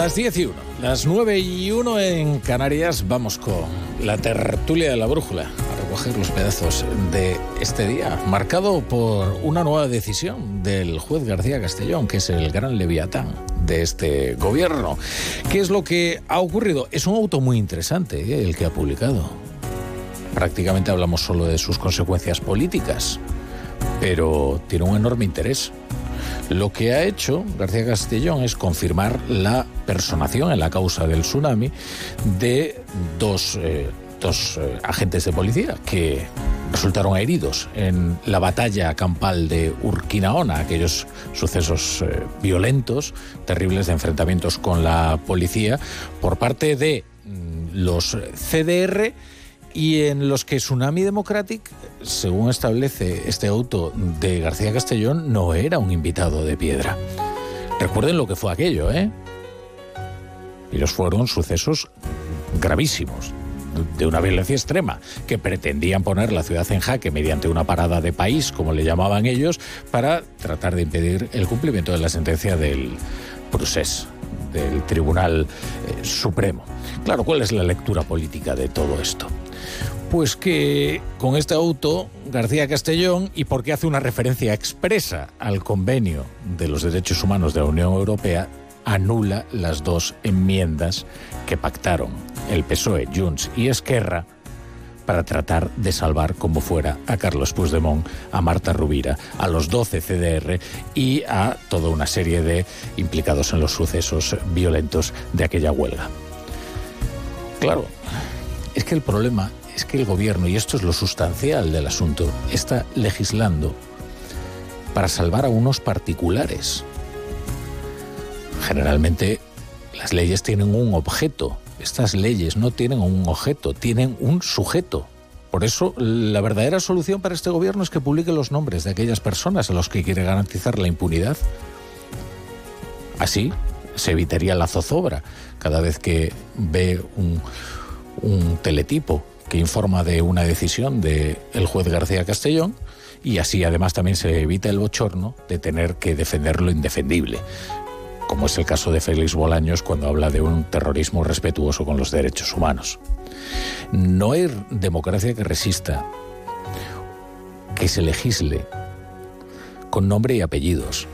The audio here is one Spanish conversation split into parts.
Las 10 y 1, las 9 y 1 en Canarias, vamos con la tertulia de la brújula a recoger los pedazos de este día, marcado por una nueva decisión del juez García Castellón, que es el gran leviatán de este gobierno. ¿Qué es lo que ha ocurrido? Es un auto muy interesante ¿eh? el que ha publicado. Prácticamente hablamos solo de sus consecuencias políticas, pero tiene un enorme interés lo que ha hecho García Castellón es confirmar la personación en la causa del tsunami de dos, eh, eh, agentes de policía que resultaron heridos en la batalla campal de Urquinaona, aquellos sucesos eh, violentos, terribles de enfrentamientos con la policía por parte de mm, los CDR y en los que Tsunami Democratic, según establece este auto de García Castellón, no era un invitado de piedra. Recuerden lo que fue aquello, ¿eh? Y los fueron sucesos gravísimos, de una violencia extrema, que pretendían poner la ciudad en jaque mediante una parada de país, como le llamaban ellos, para tratar de impedir el cumplimiento de la sentencia del procés, del Tribunal eh, Supremo. Claro, ¿cuál es la lectura política de todo esto? Pues que con este auto, García Castellón, y porque hace una referencia expresa al convenio de los derechos humanos de la Unión Europea, anula las dos enmiendas que pactaron el PSOE, Junts y Esquerra para tratar de salvar como fuera a Carlos Puigdemont, a Marta Rubira, a los 12 CDR y a toda una serie de implicados en los sucesos violentos de aquella huelga. Claro, es que el problema es que el gobierno, y esto es lo sustancial del asunto, está legislando para salvar a unos particulares. Generalmente las leyes tienen un objeto. Estas leyes no tienen un objeto, tienen un sujeto. Por eso, la verdadera solución para este gobierno es que publique los nombres de aquellas personas a los que quiere garantizar la impunidad. Así se evitaría la zozobra cada vez que ve un, un teletipo que informa de una decisión del el juez García Castellón y así además también se evita el bochorno de tener que defender lo indefendible, como es el caso de Félix Bolaños cuando habla de un terrorismo respetuoso con los derechos humanos. No hay democracia que resista que se legisle con nombre y apellidos.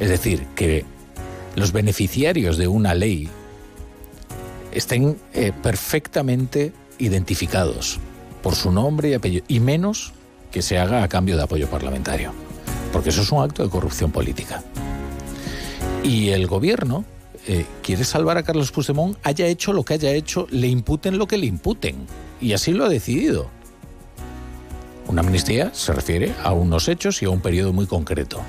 Es decir, que los beneficiarios de una ley estén eh, perfectamente identificados por su nombre y apellido, y menos que se haga a cambio de apoyo parlamentario, porque eso es un acto de corrupción política. Y el gobierno eh, quiere salvar a Carlos Puigdemont, haya hecho lo que haya hecho, le imputen lo que le imputen, y así lo ha decidido. Una amnistía se refiere a unos hechos y a un periodo muy concreto.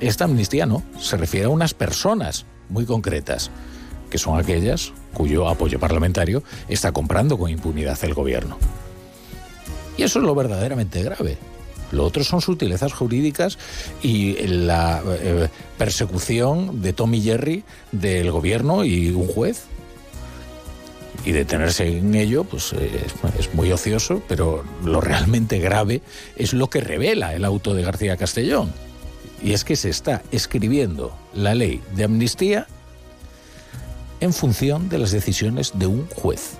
Esta amnistía no, se refiere a unas personas muy concretas que son aquellas cuyo apoyo parlamentario está comprando con impunidad el gobierno. Y eso es lo verdaderamente grave. Lo otro son sutilezas jurídicas y la eh, persecución de Tommy Jerry del gobierno y un juez. Y detenerse en ello, pues es muy ocioso, pero lo realmente grave es lo que revela el auto de García Castellón. Y es que se está escribiendo la ley de amnistía en función de las decisiones de un juez.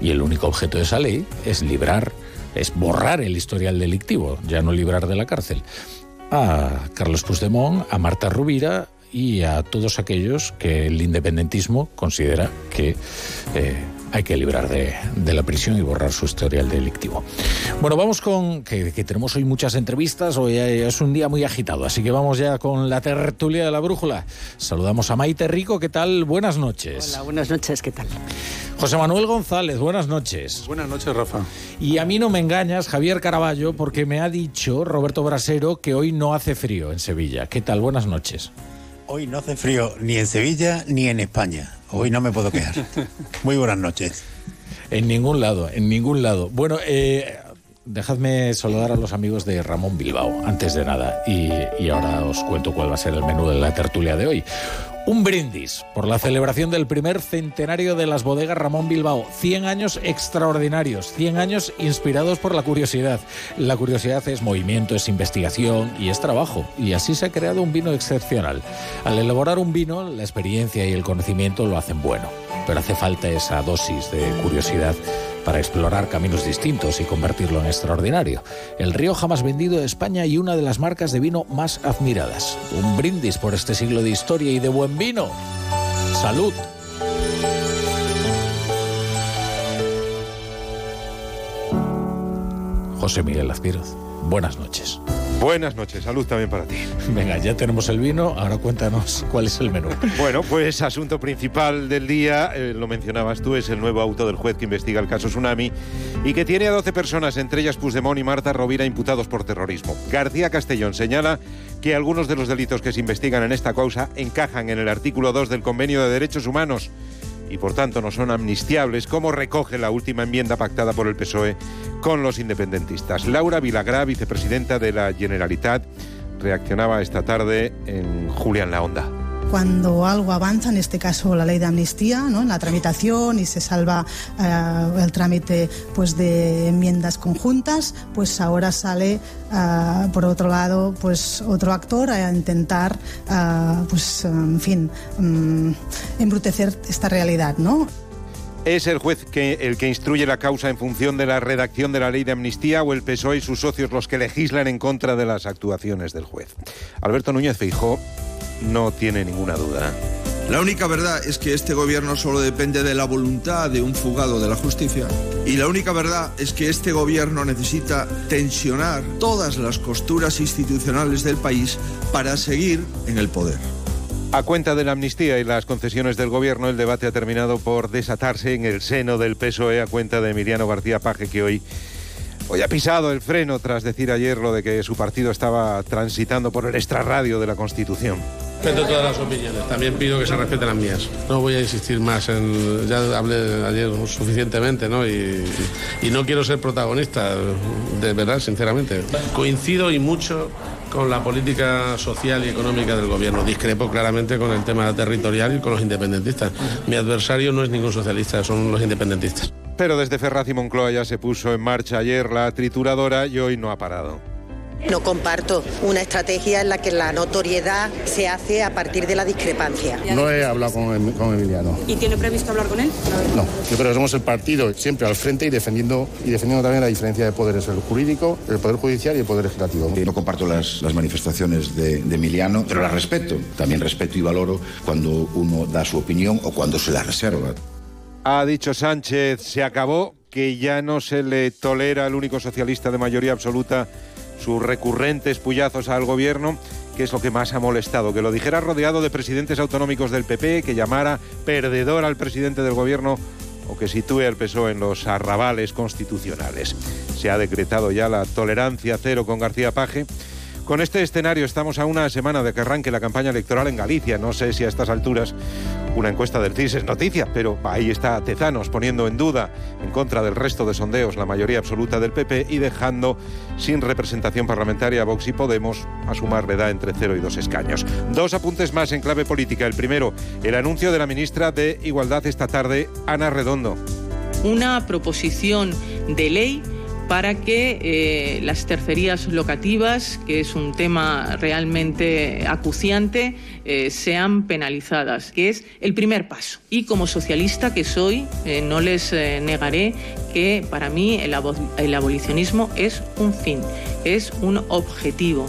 Y el único objeto de esa ley es librar, es borrar el historial delictivo, ya no librar de la cárcel, a Carlos Puigdemont, a Marta Rubira y a todos aquellos que el independentismo considera que eh, hay que librar de, la prisión y borrar su historial delictivo. Bueno, vamos con que, tenemos hoy muchas entrevistas, hoy es un día muy agitado, así que vamos ya con la tertulia de la brújula. Saludamos a Maite Rico, ¿qué tal? Buenas noches. Hola, buenas noches, ¿qué tal? José Manuel González, buenas noches. Buenas noches, Rafa. Y a mí no me engañas, Javier Caraballo, porque me ha dicho Roberto Brasero que hoy no hace frío en Sevilla. ¿Qué tal? Buenas noches. Hoy no hace frío ni en Sevilla ni en España. Hoy no me puedo quejar. Muy buenas noches. En ningún lado, en ningún lado. Bueno, eh, dejadme saludar a los amigos de Ramón Bilbao, antes de nada, y, ahora os cuento cuál va a ser el menú de la tertulia de hoy. Un brindis por la celebración del primer centenario de las bodegas Ramón Bilbao. 100 años extraordinarios, 100 años inspirados por la curiosidad. La curiosidad es movimiento, es investigación y es trabajo. Y así se ha creado un vino excepcional. Al elaborar un vino, la experiencia y el conocimiento lo hacen bueno. Pero hace falta esa dosis de curiosidad para explorar caminos distintos y convertirlo en extraordinario. El río jamás vendido de España y una de las marcas de vino más admiradas. Un brindis por este siglo de historia y de buen vino. Salud. José Miguel Azpiroz, buenas noches. Buenas noches, salud también para ti. Venga, ya tenemos el vino, ahora cuéntanos cuál es el menú. Bueno, pues asunto principal del día, eh, lo mencionabas tú, es el nuevo auto del juez que investiga el caso Tsunami y que tiene a 12 personas, entre ellas Puigdemont y Marta Rovira, imputados por terrorismo. García Castellón señala que algunos de los delitos que se investigan en esta causa encajan en el artículo 2 del Convenio de Derechos Humanos y por tanto no son amnistiables, como recoge la última enmienda pactada por el PSOE con los independentistas. Laura Vilagrá, vicepresidenta de la Generalitat, reaccionaba esta tarde en Julián La Onda cuando algo avanza, en este caso la ley de amnistía, ¿no? en la tramitación y se salva eh, el trámite pues, de enmiendas conjuntas, pues ahora sale, eh, por otro lado, pues otro actor a intentar, eh, pues, en fin, mm, embrutecer esta realidad. ¿no? ¿Es el juez que, el que instruye la causa en función de la redacción de la ley de amnistía o el PSOE y sus socios los que legislan en contra de las actuaciones del juez? Alberto Núñez Feijó no tiene ninguna duda. La única verdad es que este gobierno solo depende de la voluntad de un fugado de la justicia. Y la única verdad es que este gobierno necesita tensionar todas las costuras institucionales del país para seguir en el poder. A cuenta de la amnistía y las concesiones del gobierno, el debate ha terminado por desatarse en el seno del PSOE a cuenta de Emiliano García Paje, que hoy Hoy ha pisado el freno tras decir ayer lo de que su partido estaba transitando por el extrarradio de la Constitución. Respeto todas las opiniones, también pido que se respeten las mías. No voy a insistir más en. Ya hablé ayer suficientemente, ¿no? Y, y no quiero ser protagonista, de verdad, sinceramente. Coincido y mucho con la política social y económica del gobierno. Discrepo claramente con el tema territorial y con los independentistas. Mi adversario no es ningún socialista, son los independentistas. Pero desde Ferraz y Moncloa ya se puso en marcha ayer la trituradora y hoy no ha parado. No comparto una estrategia en la que la notoriedad se hace a partir de la discrepancia. No he hablado con, Emiliano. ¿Y tiene previsto hablar con él? No, yo creo que somos el partido siempre al frente y defendiendo, y defendiendo también la diferencia de poderes, el jurídico, el poder judicial y el poder legislativo. No comparto las, manifestaciones de, de Emiliano, pero las respeto. También respeto y valoro cuando uno da su opinión o cuando se la reserva. Ha dicho Sánchez, se acabó, que ya no se le tolera al único socialista de mayoría absoluta sus recurrentes puyazos al gobierno, que es lo que más ha molestado. Que lo dijera rodeado de presidentes autonómicos del PP, que llamara perdedor al presidente del gobierno o que sitúe al PSOE en los arrabales constitucionales. Se ha decretado ya la tolerancia cero con García Paje. Con este escenario estamos a una semana de que arranque la campaña electoral en Galicia. No sé si a estas alturas una encuesta del CIS es noticia, pero ahí está Tezanos poniendo en duda, en contra del resto de sondeos, la mayoría absoluta del PP y dejando sin representación parlamentaria a Vox y Podemos a sumar da entre 0 y 2 escaños. Dos apuntes más en clave política. El primero, el anuncio de la ministra de Igualdad esta tarde, Ana Redondo. Una proposición de ley para que eh, las tercerías locativas, que es un tema realmente acuciante, eh, sean penalizadas, que es el primer paso. Y como socialista que soy, eh, no les negaré que para mí el, el abolicionismo es un fin, es un objetivo.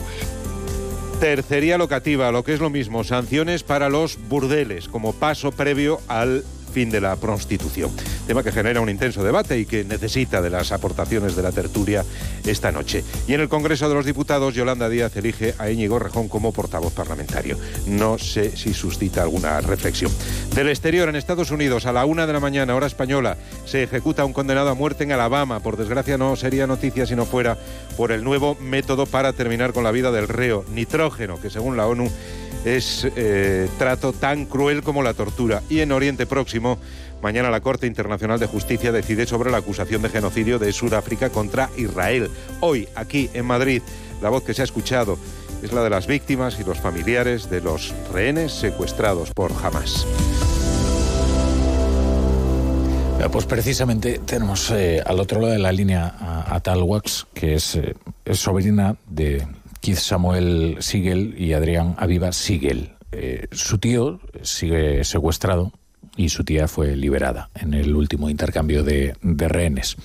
Tercería locativa, lo que es lo mismo, sanciones para los burdeles como paso previo al fin de la prostitución. Tema que genera un intenso debate y que necesita de las aportaciones de la tertulia esta noche. Y en el Congreso de los Diputados, Yolanda Díaz elige a Íñigo Rejón como portavoz parlamentario. No sé si suscita alguna reflexión. Del exterior, en Estados Unidos, a la una de la mañana, hora española, se ejecuta un condenado a muerte en Alabama. Por desgracia, no sería noticia si no fuera por el nuevo método para terminar con la vida del reo, nitrógeno, que según la ONU es eh, trato tan cruel como la tortura. Y en Oriente Próximo, mañana la Corte Internacional de Justicia decide sobre la acusación de genocidio de Sudáfrica contra Israel. Hoy, aquí en Madrid, la voz que se ha escuchado es la de las víctimas y los familiares de los rehenes secuestrados por Hamas. Pues precisamente tenemos eh, al otro lado de la línea a, Wax, que es, eh, es, sobrina de Keith Samuel Siegel y Adrián Aviva Siegel. Eh, su tío sigue secuestrado y su tía fue liberada en el último intercambio de, rehenes.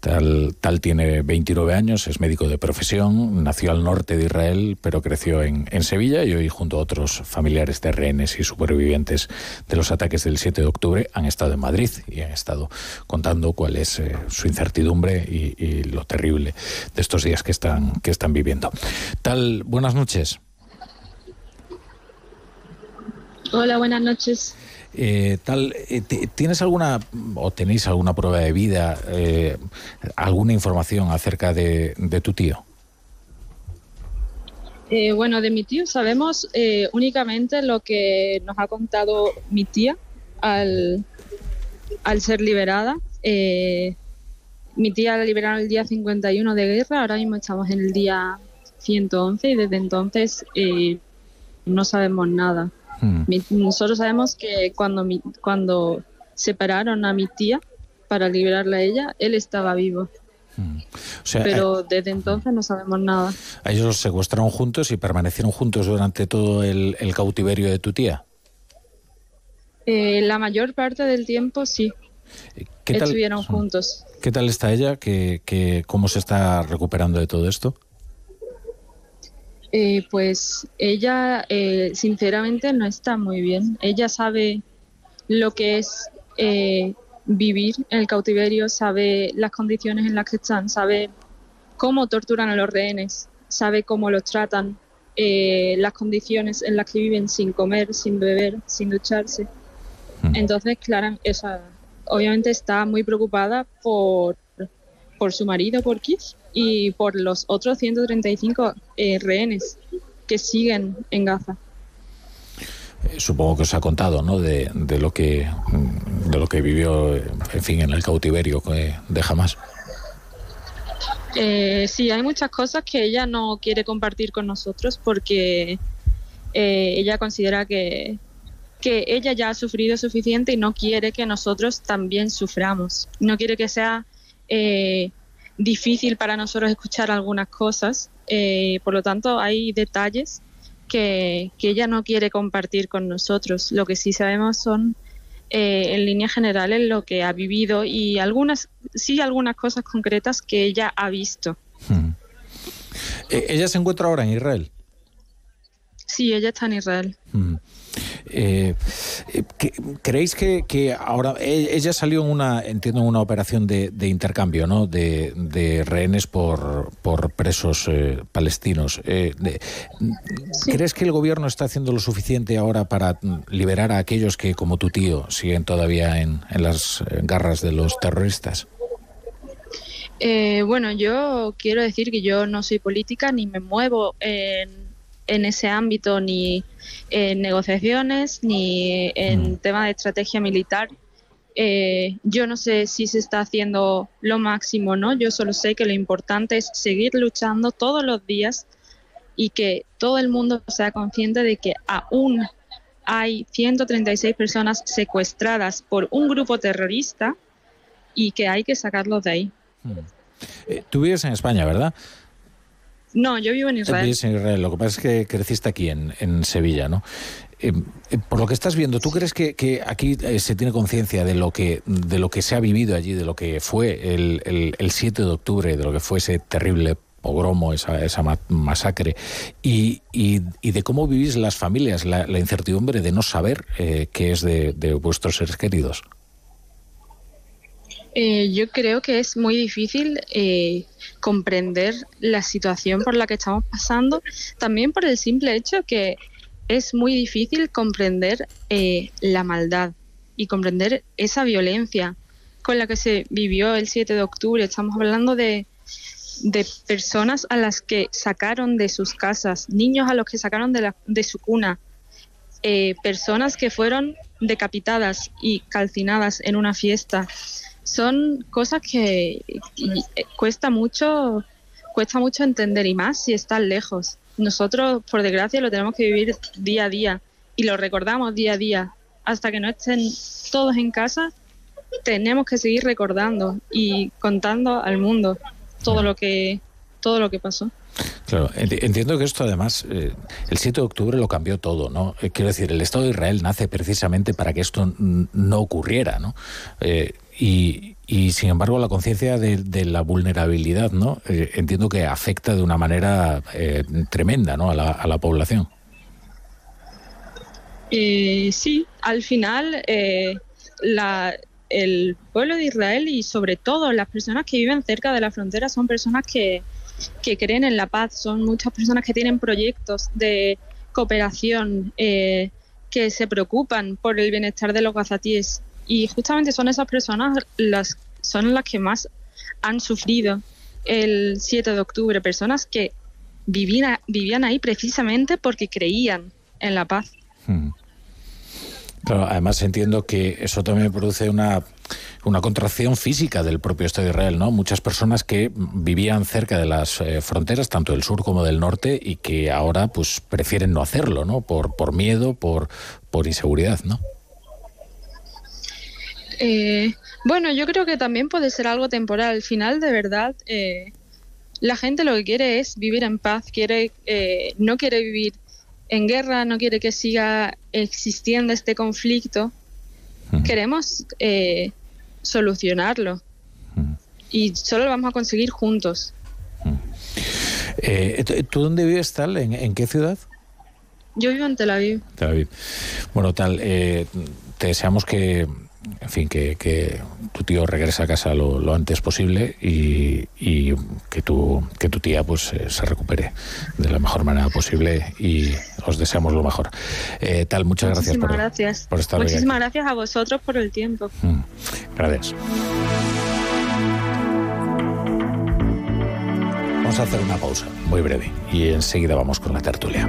Tal, tal, tiene 29 años, es médico de profesión, nació al norte de Israel, pero creció en, Sevilla y hoy junto a otros familiares de rehenes y supervivientes de los ataques del 7 de octubre han estado en Madrid y han estado contando cuál es eh, su incertidumbre y, y, lo terrible de estos días que están, que están viviendo. Tal, buenas noches. Hola, buenas noches. Eh, tal, eh, ¿Tienes alguna o tenéis alguna prueba de vida, eh, alguna información acerca de, tu tío? bueno, de mi tío sabemos únicamente lo que nos ha contado mi tía al, al ser liberada. mi tía la liberaron el día 51 de guerra, ahora mismo estamos en el día 111 y desde entonces no sabemos nada. Hmm. nosotros sabemos que cuando, cuando separaron a mi tía para liberarla a ella, él estaba vivo. Hmm. Pero eh, desde entonces no sabemos nada. ¿A ellos los secuestraron juntos y permanecieron juntos durante todo el, cautiverio de tu tía? Eh, la mayor parte del tiempo sí. Estuvieron hmm. juntos. ¿Qué tal está ella? ¿Qué, cómo se está recuperando de todo esto? Eh, pues ella eh, sinceramente no está muy bien. Ella sabe lo que es eh, vivir en el cautiverio, sabe las condiciones en las que están, sabe cómo torturan a los rehenes, sabe cómo los tratan, las condiciones en las que viven sin comer, sin beber, sin ducharse. Entonces, Clara, esa, obviamente está muy preocupada por, por su marido, por Keith, y por los otros 135 eh, rehenes que siguen en Gaza. Eh, supongo que os ha contado, ¿no? De, lo que mm, de lo que vivió, en fin, en el cautiverio de Hamas. Eh, sí, hay muchas cosas que ella no quiere compartir con nosotros porque eh, ella considera que, que ella ya ha sufrido suficiente y no quiere que nosotros también suframos. No quiere que sea difícil para nosotros escuchar algunas cosas. Eh, por lo tanto, hay detalles que, ella no quiere compartir con nosotros. Lo que sí sabemos son, eh, en líneas generales, lo que ha vivido y algunas, sí, algunas cosas concretas que ella ha visto. Hmm. Eh, ¿Ella se encuentra ahora en Israel? Sí, ella está en Israel. Hmm. Eh, ¿Creéis que, ahora e, ella salió en una, entiendo, en una operación de, intercambio, ¿no? De, rehenes por, por presos eh, palestinos. Eh, ¿Crees que el gobierno está haciendo lo suficiente ahora para liberar a aquellos que, como tu tío, siguen todavía en, en las garras de los terroristas? bueno, yo quiero decir que yo no soy política ni me muevo en, en ese ámbito ni en negociaciones ni en mm. tema de estrategia militar. Eh, yo no sé si se está haciendo lo máximo, ¿no? Yo solo sé que lo importante es seguir luchando todos los días y que todo el mundo sea consciente de que aún hay 136 personas secuestradas por un grupo terrorista y que hay que sacarlos de ahí. Mm. Eh, tú vives en España, ¿verdad? No, yo vivo en Israel. en Israel. Lo que pasa es que creciste aquí en, Sevilla, ¿no? Eh, eh, por lo que estás viendo, ¿tú crees que, aquí eh, se tiene conciencia de lo que de lo que se ha vivido allí, de lo que fue el, el, 7 de octubre, de lo que fue ese terrible pogromo, esa, esa masacre, y, y, de cómo vivís las familias, la, incertidumbre de no saber qué es de, de vuestros seres queridos? Eh, yo creo que es muy difícil eh, comprender la situación por la que estamos pasando, también por el simple hecho que es muy difícil comprender eh, la maldad y comprender esa violencia con la que se vivió el 7 de octubre. Estamos hablando de, de personas a las que sacaron de sus casas, niños a los que sacaron de, la, de su cuna, personas que fueron decapitadas y calcinadas en una fiesta son cosas que, cuesta mucho cuesta mucho entender y más si están lejos. nosotros, por desgracia, lo tenemos que vivir día a día y lo recordamos día a día. Hasta que no estén todos en casa, tenemos que seguir recordando y contando al mundo todo lo que todo lo que pasó. Claro, entiendo que esto además, eh, el 7 de octubre lo cambió todo, ¿no? Eh, quiero decir, el Estado de Israel nace precisamente para que esto no ocurriera, ¿no? Eh, y, y, sin embargo, la conciencia de, la vulnerabilidad, ¿no? entiendo que afecta de una manera tremenda, ¿no? A la, población. sí, al final, el pueblo de Israel y sobre todo las personas que viven cerca de la frontera son personas que que creen en la paz, son muchas personas que tienen proyectos de cooperación, eh, que se preocupan por el bienestar de los gazatíes. Y justamente son esas personas las, son las que más han sufrido el 7 de octubre, personas que vivían, vivían ahí precisamente porque creían en la paz. Hmm. además entiendo que eso también produce una una contracción física del propio Estado de Israel, ¿no? Muchas personas que vivían cerca de las eh, fronteras, tanto del sur como del norte, y que ahora pues prefieren no hacerlo, ¿no? Por, por miedo, por, por inseguridad, ¿no? Eh, bueno, yo creo que también puede ser algo temporal. Al final, de verdad, eh, la gente lo que quiere es vivir en paz, quiere, no quiere vivir en guerra, no quiere que siga existiendo este conflicto. Queremos solucionarlo. Y solo lo vamos a conseguir juntos. Eh, ¿Tú dónde vives, Tal? ¿En, qué ciudad? Yo vivo en Tel Aviv. Tel Aviv. Bueno, Tal, eh, te deseamos que, en fin, que, tu tío regrese a casa lo, antes posible y, que, tu, que tu tía pues eh, se recupere de la mejor manera posible y os deseamos lo mejor. Eh, tal, muchas gracias por, gracias por estar Muchísimas gracias a vosotros por el tiempo. Mm, gracias. Vamos a hacer una pausa muy breve y enseguida vamos con la tertulia.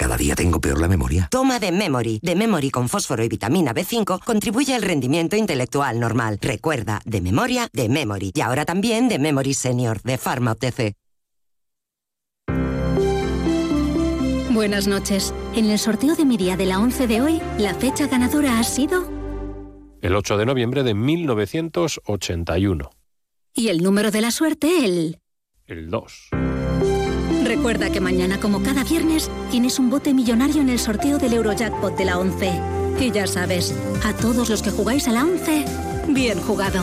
Cada día tengo peor la memoria. Toma de Memory. De Memory con fósforo y vitamina B5 contribuye al rendimiento intelectual normal. Recuerda, de memoria, de Memory. Y ahora también de Memory Senior, de Pharma OTC. Buenas noches. En el sorteo de mi día de la 11 de hoy, la fecha ganadora ha sido... El 8 de noviembre de 1981. Y el número de la suerte, el... El 2. Recuerda que mañana, como cada viernes, tienes un bote millonario en el sorteo del Eurojackpot de la 11. Y ya sabes, a todos los que jugáis a la 11, bien jugado.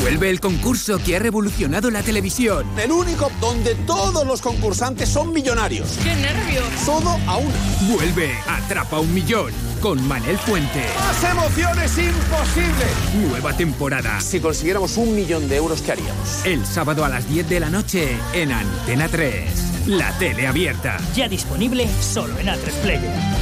Vuelve el concurso que ha revolucionado la televisión. El único donde todos los concursantes son millonarios. ¡Qué nervios! Todo a una. Vuelve Atrapa un Millón con Manel Fuente. ¡Más emociones imposible! Nueva temporada. Si consiguiéramos un millón de euros, ¿qué haríamos? El sábado a las 10 de la noche en Antena 3. La tele abierta. Ya disponible solo en A3 Player.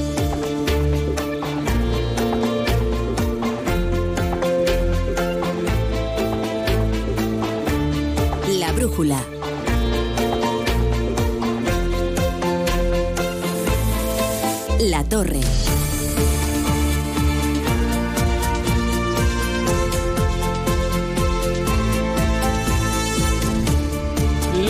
La torre.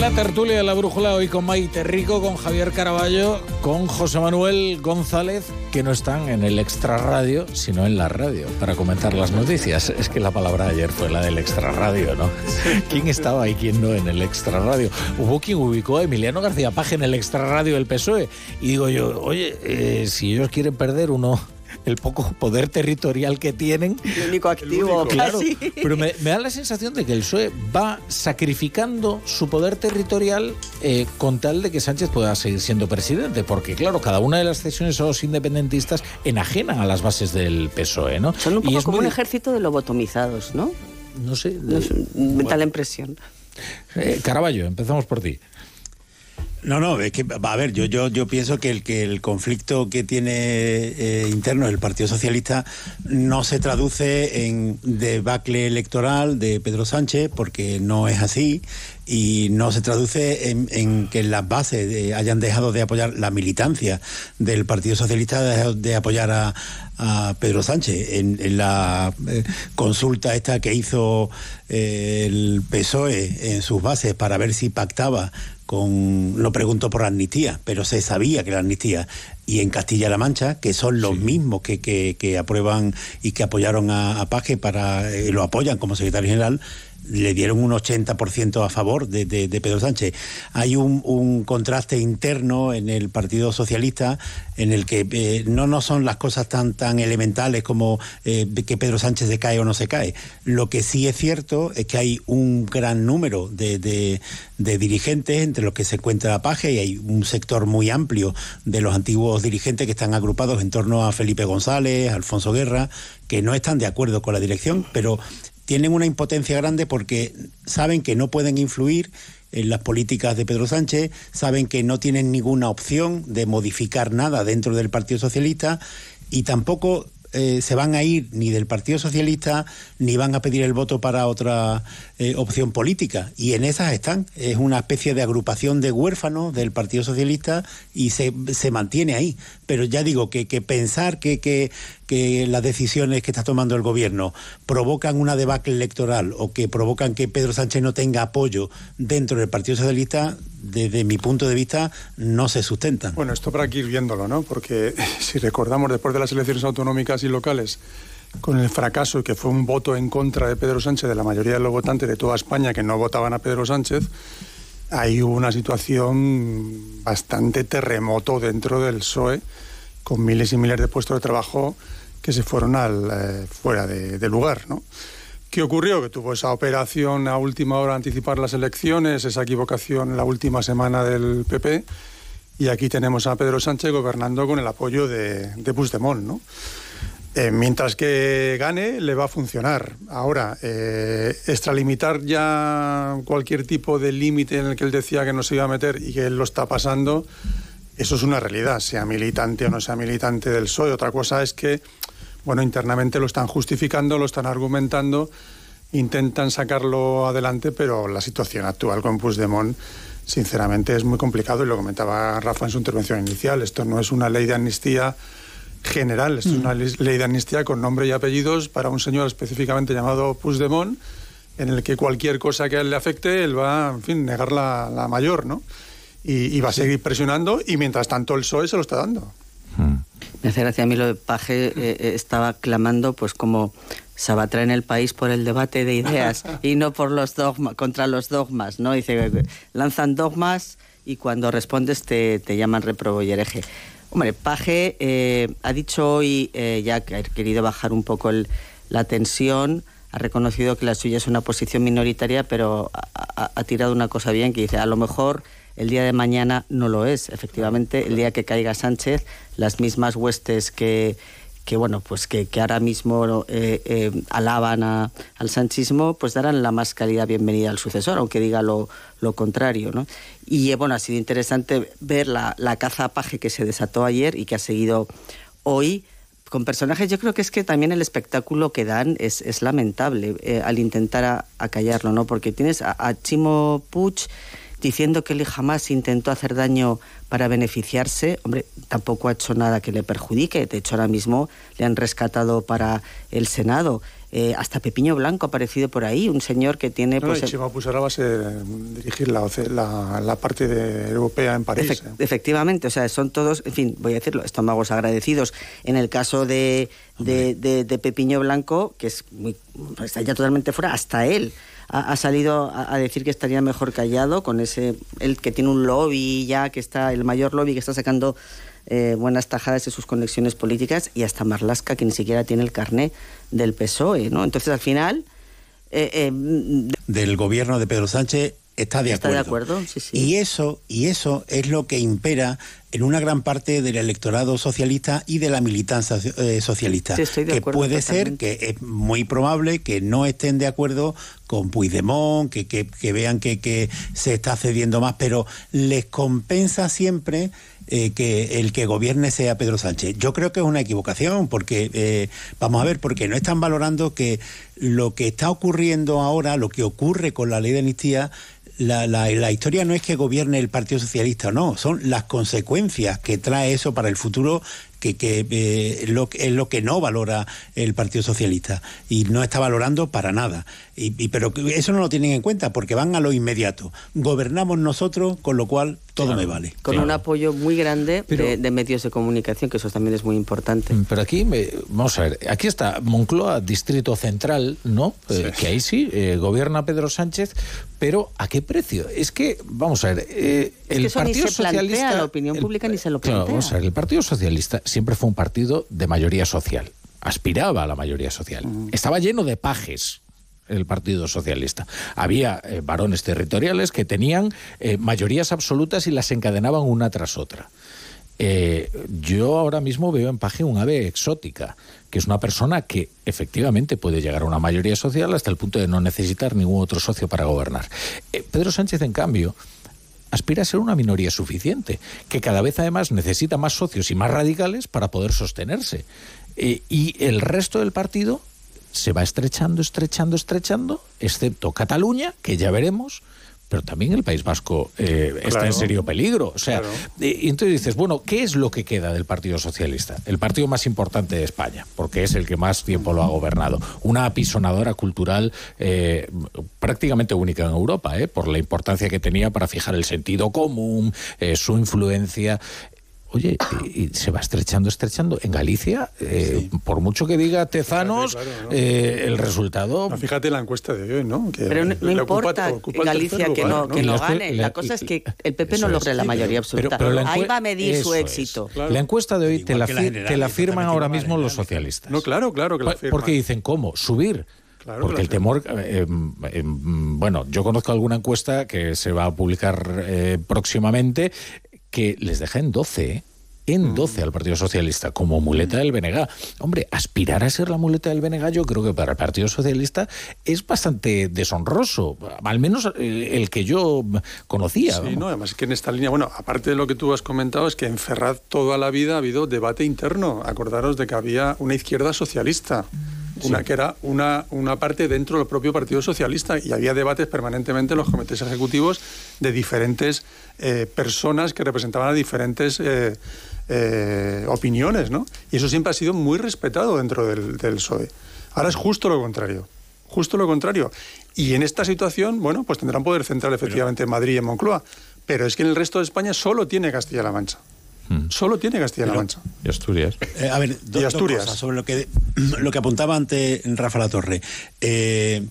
La tertulia de la brújula hoy con Maite Rico, con Javier Caraballo, con José Manuel González, que no están en el extrarradio, sino en la radio, para comentar las noticias. Es que la palabra ayer fue la del extrarradio, ¿no? ¿Quién estaba y quién no en el extrarradio? Hubo quien ubicó a Emiliano García Paje en el extrarradio del PSOE. Y digo yo, oye, eh, si ellos quieren perder uno el poco poder territorial que tienen. El único activo, Claro, casi. pero me, me da la sensación de que el PSOE va sacrificando su poder territorial eh, con tal de que Sánchez pueda seguir siendo presidente, porque claro, cada una de las cesiones a los independentistas enajenan a las bases del PSOE, ¿no? Son un Y poco es como muy- un ejército de lobotomizados, ¿no? No sé. No sé, me da la impresión. Eh, Caraballo, empezamos por ti. No, no, es que, a ver, yo, yo, yo pienso que el, que el conflicto que tiene eh, interno el Partido Socialista no se traduce en debacle electoral de Pedro Sánchez, porque no es así, y no se traduce en, que las bases de- hayan dejado de apoyar la militancia del Partido Socialista, dejado de apoyar a, a Pedro Sánchez. En, la eh, consulta esta que hizo eh, el PSOE en sus bases para ver si pactaba con, no pregunto por la amnistía, pero se sabía que la amnistía, y en Castilla-La Mancha, que son los mismos que, que, que aprueban y que apoyaron a, a Paje para, eh, lo apoyan como secretario general, le dieron un 80% a favor de, Pedro Sánchez. Hay un, un contraste interno en el Partido Socialista en el que eh, no, no son las cosas tan, tan elementales como eh, que Pedro Sánchez se cae o no se cae. Lo que sí es cierto es que hay un gran número de, de- de dirigentes, entre los que se encuentra Paje, y hay un sector muy amplio de los antiguos dirigentes que están agrupados en torno a Felipe González, Alfonso Guerra, que no están de acuerdo con la dirección, pero tienen una impotencia grande porque saben que no pueden influir en las políticas de Pedro Sánchez, saben que no tienen ninguna opción de modificar nada dentro del Partido Socialista y tampoco eh, se van a ir ni del Partido Socialista ni van a pedir el voto para otra eh, opción política. Y en esas están. Es una especie de agrupación de huérfanos del Partido Socialista y se, se mantiene ahí. Pero ya digo que, que pensar que, que, que las decisiones que está tomando el gobierno provocan una debacle electoral o que provocan que Pedro Sánchez no tenga apoyo dentro del Partido Socialista, desde mi punto de vista, no se sustentan. Bueno, esto para que ir viéndolo, ¿no? Porque si recordamos después de las elecciones autonómicas y locales, con el fracaso que fue un voto en contra de Pedro Sánchez de la mayoría de los votantes de toda España que no votaban a Pedro Sánchez, ahí hubo una situación bastante terremoto dentro del PSOE, con miles y miles de puestos de trabajo que se fueron al, eh, fuera de, de lugar, ¿no? ¿Qué ocurrió? Que tuvo esa operación a última hora anticipar las elecciones, esa equivocación la última semana del PP, y aquí tenemos a Pedro Sánchez gobernando con el apoyo de, de Puigdemont, ¿no? Eh, mientras que gane, le va a funcionar. Ahora, eh, extralimitar ya cualquier tipo de límite en el que él decía que no se iba a meter y que él lo está pasando, eso es una realidad, sea militante o no sea militante del PSOE. Otra cosa es que, bueno, internamente lo están justificando, lo están argumentando, intentan sacarlo adelante, pero la situación actual con Puigdemont sinceramente es muy complicado y lo comentaba Rafa en su intervención inicial. Esto no es una ley de amnistía general, esto es una ley de amnistía con nombre y apellidos para un señor específicamente llamado Puigdemont, en el que cualquier cosa que a él le afecte, él va, en fin, negar la, la mayor, ¿no? Y, y va a seguir presionando y mientras tanto el PSOE se lo está dando. Me hace gracia a mí lo de Paje, eh, eh, estaba clamando pues como Sabatra en el país por el debate de ideas y no por los dogmas, contra los dogmas, ¿no? Dice, lanzan dogmas y cuando respondes te, te llaman reprobo y hereje. Hombre, Paje eh, ha dicho hoy eh, ya que ha querido bajar un poco el- la tensión, ha reconocido que la suya es una posición minoritaria, pero ha, ha- ha tirado una cosa bien que dice, a lo mejor el día de mañana no lo es. Efectivamente, el día que caiga Sánchez, las mismas huestes que, que bueno, pues que, que ahora mismo eh, eh, alaban a- al sanchismo, pues darán la más cálida bienvenida al sucesor, aunque diga lo, lo contrario, ¿no? Y eh, bueno, ha sido interesante ver la, la caza paje que se desató ayer y que ha seguido hoy con personajes, yo creo que es que también el espectáculo que dan es, es lamentable eh, al intentar acallarlo, ¿no? Porque tienes a, a Chimo Puig diciendo que él jamás intentó hacer daño para beneficiarse. Hombre, tampoco ha hecho nada que le perjudique. De hecho, ahora mismo le han rescatado para el Senado. Eh, hasta Pepiño Blanco ha aparecido por ahí, un señor que tiene... No, pues, y ahora va a ser dirigir la, la, la parte de europea en París. ¿eh? Efectivamente, o sea, son todos, en fin, voy a decirlo, estómagos agradecidos. En el caso de, de, de- de Pepiño Blanco, que es muy, está ya totalmente fuera, hasta él ha, salido a, decir que estaría mejor callado con ese, él que tiene un lobby ya, que está, el mayor lobby que está sacando eh, buenas tajadas de sus conexiones políticas, y hasta Marlasca, que ni siquiera tiene el carné del PSOE, ¿no? Entonces, al final... eh, eh, del gobierno de Pedro Sánchez está de Está acuerdo. de acuerdo, sí, sí. Y eso, y eso es lo que impera en una gran parte del electorado socialista y de la militancia eh, socialista. Sí, estoy de que acuerdo puede ser que es muy probable que no estén de acuerdo con Puigdemont, que, que, que vean que, que se está cediendo más, pero les compensa siempre eh, que el que gobierne sea Pedro Sánchez. Yo creo que es una equivocación, porque, eh, vamos a ver, porque no están valorando que lo que está ocurriendo ahora, lo que ocurre con la ley de amnistía, la, la- historia no es que gobierne el Partido Socialista o no, son las consecuencias que trae eso para el futuro que, que, eh, lo, es lo que no valora el Partido Socialista y no está valorando para nada. Y, y- pero eso no lo tienen en cuenta porque van a lo inmediato. Gobernamos nosotros, con lo cual todo me vale. con un apoyo muy grande de, de medios de comunicación, que eso también es muy importante. Pero aquí, me- vamos a ver, aquí está Moncloa, Distrito Central, ¿no? Eh, que ahí sí, eh, gobierna Pedro Sánchez, pero ¿a qué precio? Es que, vamos a ver, eh, Es el que eso ni Partido se plantea, Socialista... la opinión pública ni se lo Claro, plantea. vamos a ver, el Partido Socialista siempre fue un partido de mayoría social, aspiraba a la mayoría social, estaba lleno de pajes el Partido Socialista. Había eh, varones territoriales que tenían eh, mayorías absolutas y las encadenaban una tras otra. Eh, yo ahora mismo veo en Paje un ave exótica, que es una persona que efectivamente puede llegar a una mayoría social hasta el punto de no necesitar ningún otro socio para gobernar. Pedro Sánchez, en cambio, aspira a ser una minoría suficiente, que cada vez además necesita más socios y más radicales para poder sostenerse. Eh, y el resto del partido se va estrechando, estrechando, estrechando, excepto Cataluña, que ya veremos, pero también el País Vasco eh, está en serio peligro. O sea, Claro. y entonces dices, bueno, ¿qué es lo que queda del Partido Socialista? El partido más importante de España, porque es el que más tiempo lo ha gobernado. Una apisonadora cultural eh, prácticamente única en Europa, eh, por la importancia que tenía para fijar el sentido común, su influencia. Oye, y, y se va estrechando, estrechando. En Galicia, eh, por mucho que diga Tezanos, Fíjate, claro, ¿no? eh, el resultado... No, fíjate la encuesta de hoy, ¿no? Que Pero no, no le ocupa- importa ocupa Galicia que no, que las- gane. la- La cosa es que el PP no es. logre la mayoría absoluta. pero la Ahí va a medir su éxito. es. La encuesta de hoy te la, te la firman ahora mismo una los socialistas. No, claro, claro que la firman. Porque dicen, ¿cómo? Subir. Claro Porque que el temor, eh, eh, bueno, yo conozco alguna encuesta que se va a publicar eh, próximamente que les deja en 12, ¿eh? en 12 al Partido Socialista como muleta del BNG. Hombre, aspirar a ser la muleta del BNG yo creo que para el Partido Socialista es bastante deshonroso, al menos eh, el que yo conocía. Sí, no, además que en esta línea, bueno, aparte de lo que tú has comentado, es que en Ferraz toda la vida ha habido debate interno. Acordaros de que había una izquierda socialista. Una que era una, una parte dentro del propio Partido Socialista y había debates permanentemente en los comités ejecutivos de diferentes eh, personas que representaban a diferentes eh, eh, opiniones, ¿no? Y eso siempre ha sido muy respetado dentro del, del PSOE. Ahora es justo lo contrario, justo lo contrario. Y en esta situación, bueno, pues tendrán poder central efectivamente en Madrid y en Moncloa, pero es que en el resto de España solo tiene Castilla-La Mancha. Solo tiene Castilla-La Mancha. Y Asturias. Eh, a ver, do- Y dos Asturias. cosas sobre lo que, lo que apuntaba antes Rafa La Torre. Eh,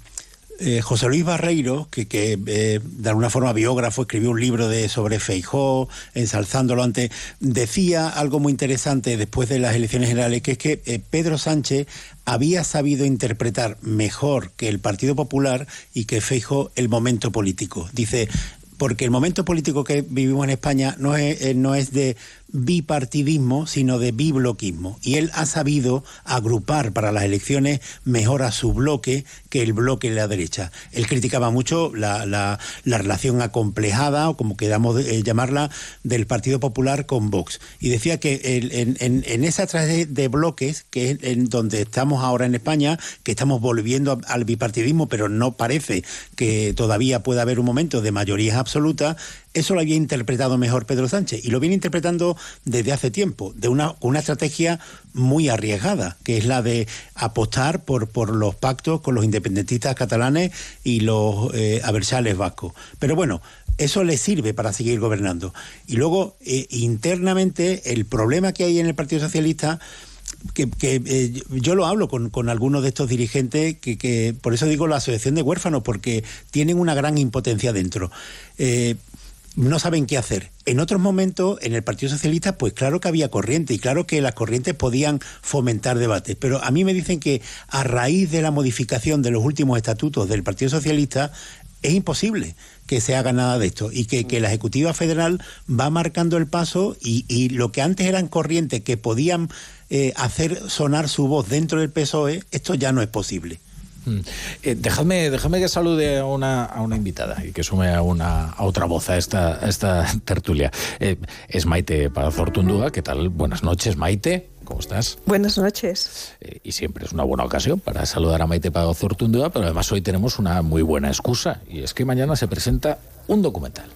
eh, José Luis Barreiro, que, que, eh, de alguna forma biógrafo, escribió un libro de, sobre Feijó, ensalzándolo antes, decía algo muy interesante después de las elecciones generales, que es que eh, Pedro Sánchez había sabido interpretar mejor que el Partido Popular y que Feijó el momento político. Dice, porque el momento político que vivimos en España no es, eh, no es de bipartidismo, sino de bibloquismo. Y él ha sabido agrupar para las elecciones mejor a su bloque que el bloque de la derecha. Él criticaba mucho la, la- la relación acomplejada, o como queramos eh, llamarla, del Partido Popular con Vox. Y decía que el- en, en- en esa traje de bloques, que es en donde estamos ahora en España, que estamos volviendo a- al bipartidismo, pero no parece que todavía pueda haber un momento de mayorías absolutas, eso lo había interpretado mejor Pedro Sánchez y lo viene interpretando desde hace tiempo, de una, una estrategia muy arriesgada, que es la de apostar por, por los pactos con los independentistas catalanes y los eh, aversales vascos. Pero bueno, eso le sirve para seguir gobernando. Y luego, eh, internamente, el problema que hay en el Partido Socialista que, que, eh, yo- lo hablo con, con algunos de estos dirigentes que, que por eso digo la asociación de huérfanos porque tienen una gran impotencia dentro Eh, no saben qué hacer. En otros momentos, en el Partido Socialista, pues claro que había corriente y claro que las corrientes podían fomentar debates. Pero a mí me dicen que a raíz de la modificación de los últimos estatutos del Partido Socialista, es imposible que se haga nada de esto y que, que la Ejecutiva Federal va marcando el paso y, y lo que antes eran corrientes que podían eh, hacer sonar su voz dentro del PSOE, esto ya no es posible. Mm. Eh, dejadme, dejadme que salude a una, a una invitada y que sume a, una, a otra voz a esta, a esta tertulia. Eh, es Maite Palazortundúa. ¿Qué tal? Buenas noches, Maite. ¿Cómo estás? Buenas noches. Eh, y siempre es una buena ocasión para saludar a Maite Palazortundúa, pero además hoy tenemos una muy buena excusa y es que mañana se presenta un documental.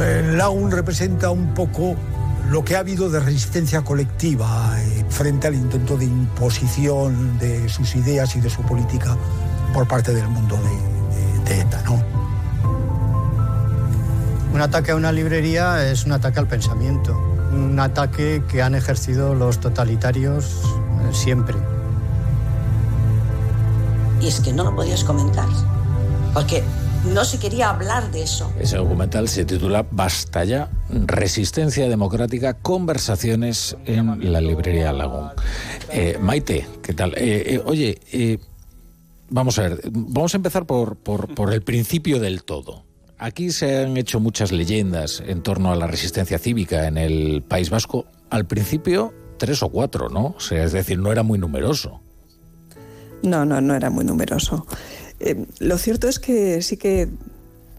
El Lagun representa un poco lo que ha habido de resistencia colectiva eh, frente al intento de imposición de sus ideas y de su política por parte del mundo de, de- de ETA. ¿no? Un ataque a una librería es un ataque al pensamiento, un ataque que han ejercido los totalitarios eh, siempre. Y es que no lo podías comentar, porque no se quería hablar de eso. Ese documental se titula Basta ya, Resistencia Democrática, Conversaciones en la librería Lagún. Eh, Maite, ¿qué tal? Eh, eh, oye, eh, vamos a ver, vamos a empezar por, por, por el principio del todo. Aquí se han hecho muchas leyendas en torno a la resistencia cívica en el País Vasco. Al principio, tres o cuatro, ¿no? O sea, es decir, no era muy numeroso. No, no, no era muy numeroso. Eh, lo cierto es que sí que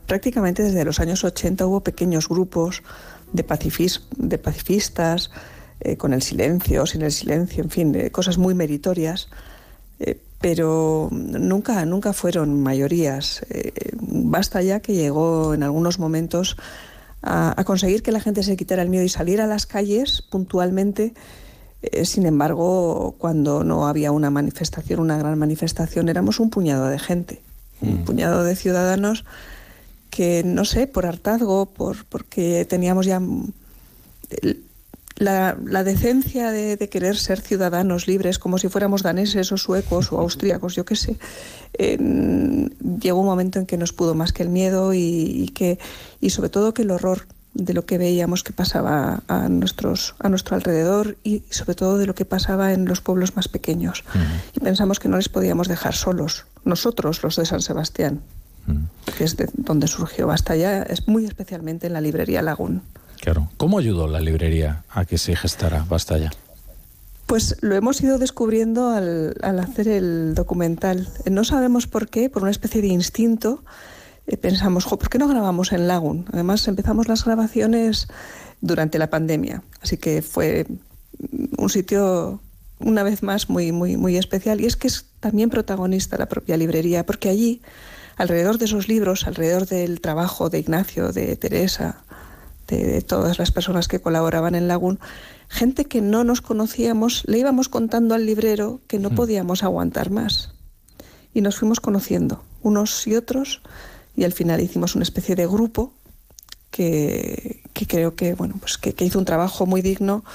prácticamente desde los años 80 hubo pequeños grupos de, pacifis- de pacifistas, eh, con el silencio, sin el silencio, en fin, eh, cosas muy meritorias, pero nunca, nunca fueron mayorías. Basta ya que llegó en algunos momentos a, a conseguir que la gente se quitara el miedo y salir a las calles puntualmente. Eh, sin embargo, cuando no había una manifestación, una gran manifestación, éramos un puñado de gente, un puñado de ciudadanos que, no sé, por hartazgo, por, porque teníamos ya mm, la, la decencia de, de querer ser ciudadanos libres, como si fuéramos daneses o suecos o austríacos, yo qué sé. Eh, llegó un momento en que nos pudo más que el miedo y, y que, y sobre todo que el horror de lo que veíamos que pasaba a, nuestros, a nuestro alrededor y sobre todo de lo que pasaba en los pueblos más pequeños. Y pensamos que no les podíamos dejar solos, nosotros, los de San Sebastián, que es de donde surgió Basta ya, es muy especialmente en la librería Lagún. Claro. ¿Cómo ayudó la librería a que se gestara Basta ya? Pues lo hemos ido descubriendo al, al hacer el documental. No sabemos por qué, por una especie de instinto. Pensamos, ¿por qué no grabamos en Lagun? Además, empezamos las grabaciones durante la pandemia, así que fue un sitio una vez más muy muy muy especial y es que es también protagonista la propia librería porque allí alrededor de esos libros alrededor del trabajo de Ignacio de Teresa de, todas las personas que colaboraban en Lagun gente que no nos conocíamos le íbamos contando al librero que no hmm. podíamos aguantar más y nos fuimos conociendo unos y otros y al final hicimos una especie de grupo que, creo que, bueno, pues que, hizo un trabajo muy digno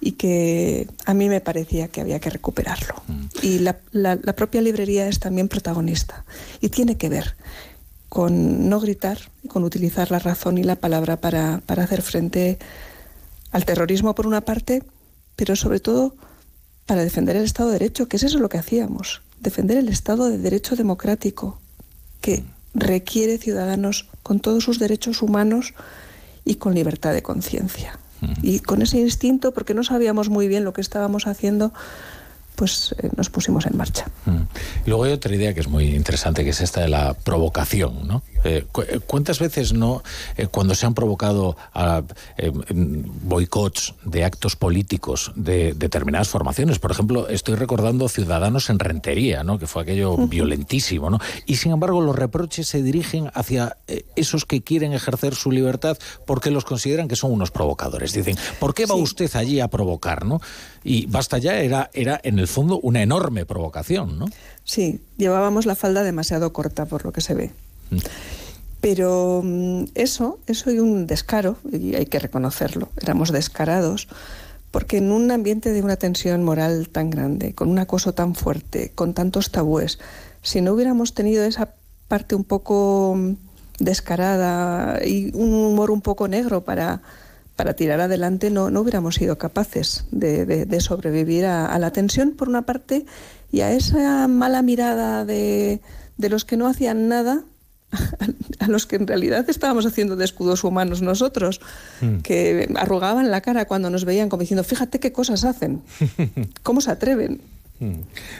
y que a mí me parecía que había que recuperarlo. Mm. Y la, propia librería es también protagonista y tiene que ver con no gritar, con utilizar la razón y la palabra para, para hacer frente al terrorismo por una parte, pero sobre todo para defender el Estado de Derecho, que es eso lo que hacíamos, defender el Estado de Derecho democrático, que requiere ciudadanos con todos sus derechos humanos y con libertad de conciencia. Y con ese instinto, porque no sabíamos muy bien lo que estábamos haciendo, pues eh, nos pusimos en marcha. Luego hay otra idea que es muy interesante, que es esta de la provocación, ¿no? Eh, eh, ¿Cuántas veces no, cuando se han provocado a, boicots de actos políticos de determinadas formaciones, por ejemplo, estoy recordando Ciudadanos en Rentería, ¿no? que fue aquello violentísimo, ¿no? y sin embargo los reproches se dirigen hacia esos que quieren ejercer su libertad porque los consideran que son unos provocadores. Dicen, ¿por qué va usted allí a provocar? ¿no? Y basta ya, era, era en el fondo una enorme provocación, ¿no? Sí, llevábamos la falda demasiado corta por lo que se ve. Pero mm, eso, eso y un descaro, y hay que reconocerlo, éramos descarados, porque en un ambiente de una tensión moral tan grande, con un acoso tan fuerte, con tantos tabúes, si no hubiéramos tenido esa parte un poco mm, descarada y un humor un poco negro para, para tirar adelante, no, no hubiéramos sido capaces de, sobrevivir a, la tensión, por una parte, y a esa mala mirada de, de los que no hacían nada a los que en realidad estábamos haciendo de escudos humanos nosotros, mm. que arrugaban la cara cuando nos veían como diciendo, fíjate qué cosas hacen, cómo se atreven.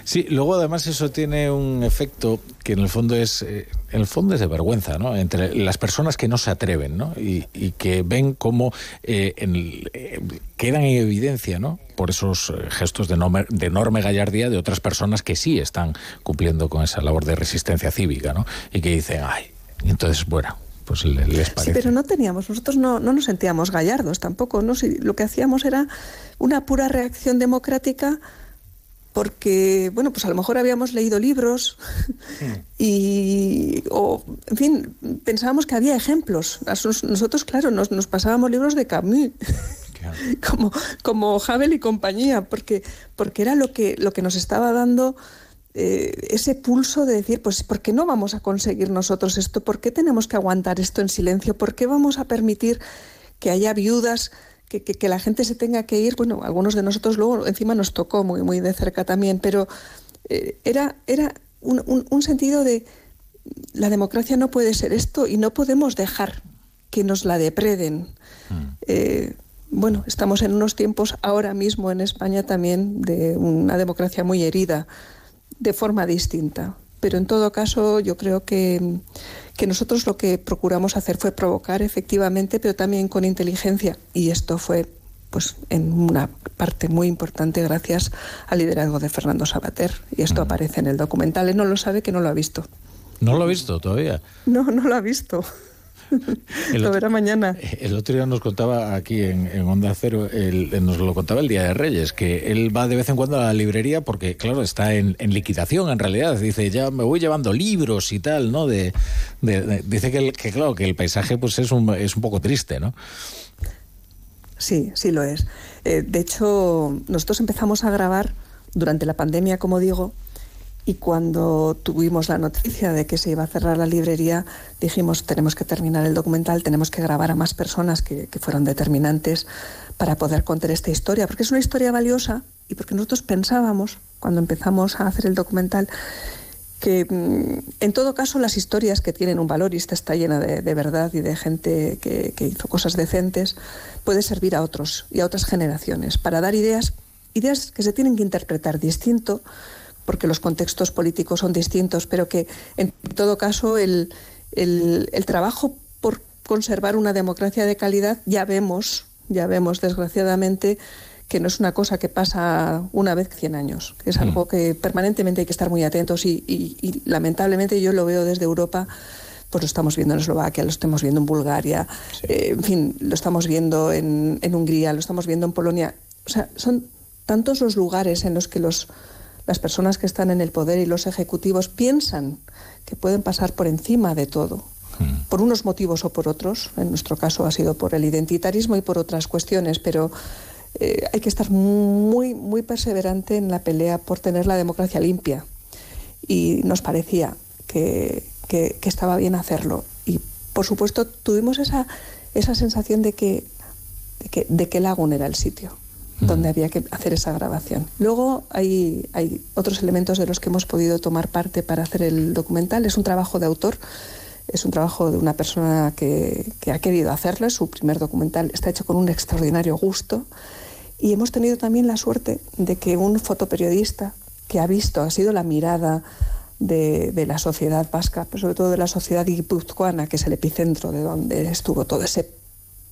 Sí, luego además eso tiene un efecto que en el fondo es, eh, en el fondo es de vergüenza, ¿no? Entre las personas que no se atreven, ¿no? Y, que ven cómo eh, eh, quedan en evidencia, ¿no? Por esos gestos de enorme, de enorme gallardía de otras personas que sí están cumpliendo con esa labor de resistencia cívica, ¿no? Y que dicen, ay, entonces, bueno, pues les parece. Sí, pero no teníamos, nosotros no, no nos sentíamos gallardos tampoco, ¿no? Si lo que hacíamos era una pura reacción democrática porque, bueno, pues a lo mejor habíamos leído libros hmm. y, o, en fin, pensábamos que había ejemplos. Nosotros, claro, nos, nos pasábamos libros de Camus. como, como Havel y compañía, porque, porque era lo que, lo que nos estaba dando eh, ese pulso de decir, pues, ¿por qué no vamos a conseguir nosotros esto? ¿Por qué tenemos que aguantar esto en silencio? ¿Por qué vamos a permitir que haya viudas que, la gente se tenga que ir, bueno, algunos de nosotros luego encima nos tocó muy, muy de cerca también, pero eh, era, era un, sentido de la democracia no puede ser esto y no podemos dejar que nos la depreden. Mm. Eh, bueno, estamos en unos tiempos ahora mismo en España también de una democracia muy herida, de forma distinta. Pero en todo caso, yo creo que, que nosotros lo que procuramos hacer fue provocar efectivamente, pero también con inteligencia. Y esto fue pues en una parte muy importante gracias al liderazgo de Fernando Sabater. Y esto aparece en el documental. Él no lo sabe que no lo ha visto. ¿No lo ha visto todavía? No, no lo ha visto. lo verá mañana. El otro día nos contaba aquí en, Onda Cero, nos lo contaba el Día de Reyes, que él va de vez en cuando a la librería porque, claro, está en, liquidación en realidad. Dice, ya me voy llevando libros y tal, ¿no? De, dice que, que, claro, que el paisaje pues es un, es un poco triste, ¿no? Sí, sí lo es. Eh, de hecho, nosotros empezamos a grabar durante la pandemia, como digo, y cuando tuvimos la noticia de que se iba a cerrar la librería, dijimos, tenemos que terminar el documental, tenemos que grabar a más personas que, fueron determinantes para poder contar esta historia, porque es una historia valiosa y porque nosotros pensábamos, cuando empezamos a hacer el documental, que mm, en todo caso las historias que tienen un valor y esta está llena de, verdad y de gente que, que, hizo cosas decentes, puede servir a otros y a otras generaciones para dar ideas, ideas que se tienen que interpretar distinto porque los contextos políticos son distintos, pero que en todo caso el, el, el trabajo por conservar una democracia de calidad ya vemos, ya vemos desgraciadamente que no es una cosa que pasa una vez 100 años, es Mm. algo que permanentemente hay que estar muy atentos y, y- y lamentablemente yo lo veo desde Europa, pues lo estamos viendo en Eslovaquia, lo estamos viendo en Bulgaria, eh, en fin, lo estamos viendo en, en Hungría, lo estamos viendo en Polonia. O sea, son tantos los lugares en los que los, las personas que están en el poder y los ejecutivos piensan que pueden pasar por encima de todo por unos motivos o por otros. En nuestro caso ha sido por el identitarismo y por otras cuestiones, pero eh, hay que estar muy, muy perseverante en la pelea por tener la democracia limpia. Y nos parecía que, que- que estaba bien hacerlo. Y por supuesto tuvimos esa, esa sensación de que, de que, de que Lagún era el sitio donde había que hacer esa grabación. Luego hay, hay otros elementos de los que hemos podido tomar parte para hacer el documental. Es un trabajo de autor, es un trabajo de una persona que, que ha querido hacerlo, es su primer documental, está hecho con un extraordinario gusto. Y hemos tenido también la suerte de que un fotoperiodista que ha visto, ha sido la mirada de, de la sociedad vasca, pero sobre todo de la sociedad guipuzcoana, que es el epicentro de donde estuvo todo ese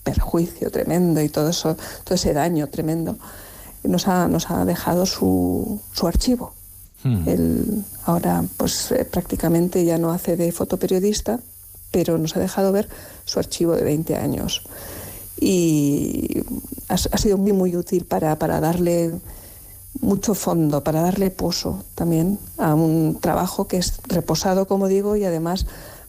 perjuicio tremendo y todo eso, todo ese daño tremendo, nos ha, nos ha dejado su, su archivo. Él ahora pues eh, prácticamente ya no hace de fotoperiodista, pero nos ha dejado ver su archivo de 20 años. Y ha, ha sido muy, muy útil para, para darle mucho fondo, para darle pozo también a un trabajo que es reposado, como digo, y además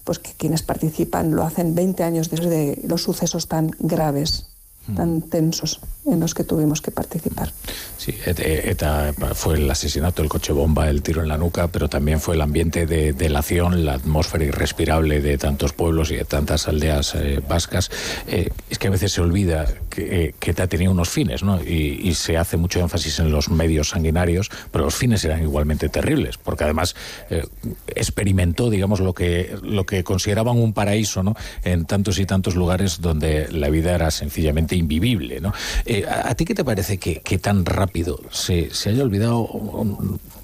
pues que quienes participan lo hacen 20 años desde los sucesos tan graves, tan tensos en los que tuvimos que participar. Sí, ETA ETA fue el asesinato, el coche bomba, el tiro en la nuca, pero también fue el ambiente de delación, la atmósfera irrespirable de tantos pueblos y de tantas aldeas eh, vascas. Eh, es que a veces se olvida que, eh, que ETA tenía unos fines, ¿no? Y, y se hace mucho énfasis en los medios sanguinarios, pero los fines eran igualmente terribles, porque además eh, experimentó, digamos, lo que, lo que consideraban un paraíso, ¿no? En tantos y tantos lugares donde la vida era sencillamente invivible, ¿no? Eh, ¿a, ti qué te parece que, tan rápido se, se haya olvidado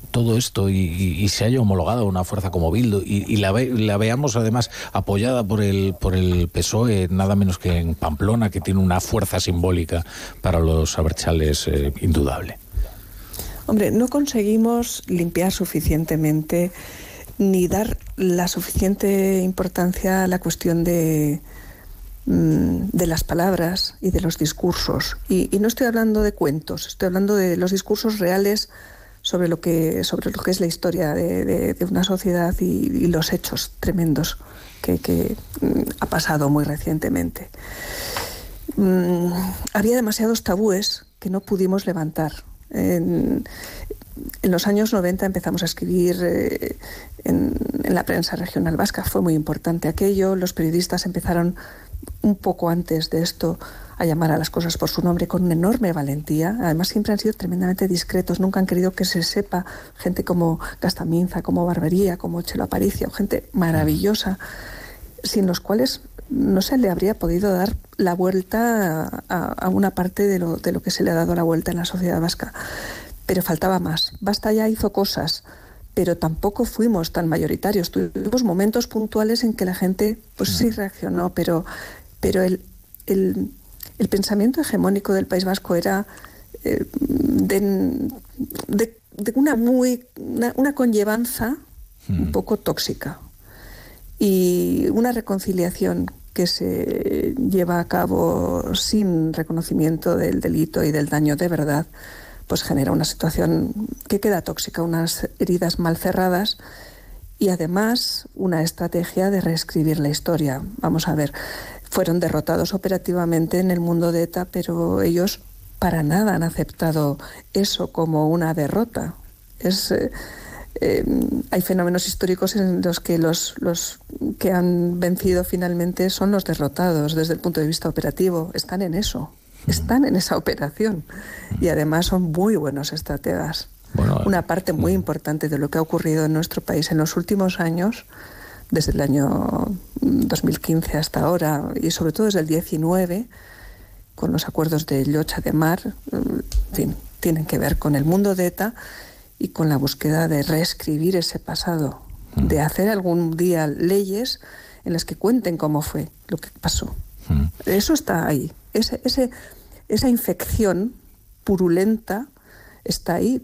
todo esto y, se haya homologado una fuerza como Bildu y, la, ve- la veamos además apoyada por el, por el PSOE, nada menos que en Pamplona, que tiene una fuerza simbólica para los abertzales eh, indudable? Hombre, no conseguimos limpiar suficientemente ni dar la suficiente importancia a la cuestión de, de las palabras y de los discursos. Y, no estoy hablando de cuentos, estoy hablando de los discursos reales sobre lo que, sobre lo que es la historia de, una sociedad y, los hechos tremendos que, mm, ha pasado muy recientemente. Mm, había demasiados tabúes que no pudimos levantar. En, los años 90 empezamos a escribir eh, en la prensa regional vasca, fue muy importante aquello, los periodistas empezaron un poco antes de esto a llamar a las cosas por su nombre con una enorme valentía. Además, siempre han sido tremendamente discretos, nunca han querido que se sepa gente como Gastaminza, como Barbería, como Chelo Aparicio, gente maravillosa, sin los cuales no se le habría podido dar la vuelta a, a una parte de lo, de lo que se le ha dado la vuelta en la sociedad vasca. Pero faltaba más. Basta ya hizo cosas, pero tampoco fuimos tan mayoritarios. Tuvimos momentos puntuales en que la gente, pues sí reaccionó, pero, pero el, el, el pensamiento hegemónico del País Vasco era eh, de, de- de una muy una, una conllevanza un poco tóxica. Y una reconciliación que se lleva a cabo sin reconocimiento del delito y del daño de verdad, pues genera una situación que queda tóxica, unas heridas mal cerradas y además una estrategia de reescribir la historia. Vamos a ver, fueron derrotados operativamente en el mundo de ETA, pero ellos para nada han aceptado eso como una derrota. Es, eh, eh, hay fenómenos históricos en los que los, los que han vencido finalmente son los derrotados desde el punto de vista operativo. Están en eso, están en esa operación y además son muy buenos estrategas. Una parte muy importante de lo que ha ocurrido en nuestro país en los últimos años, desde el año 2015 hasta ahora y sobre todo desde el 19, con los acuerdos de Llocha de Mar, en fin, tienen que ver con el mundo de ETA y con la búsqueda de reescribir ese pasado, de hacer algún día leyes en las que cuenten cómo fue lo que pasó. Mm. Eso está ahí. Ese, ese, esa infección purulenta está ahí.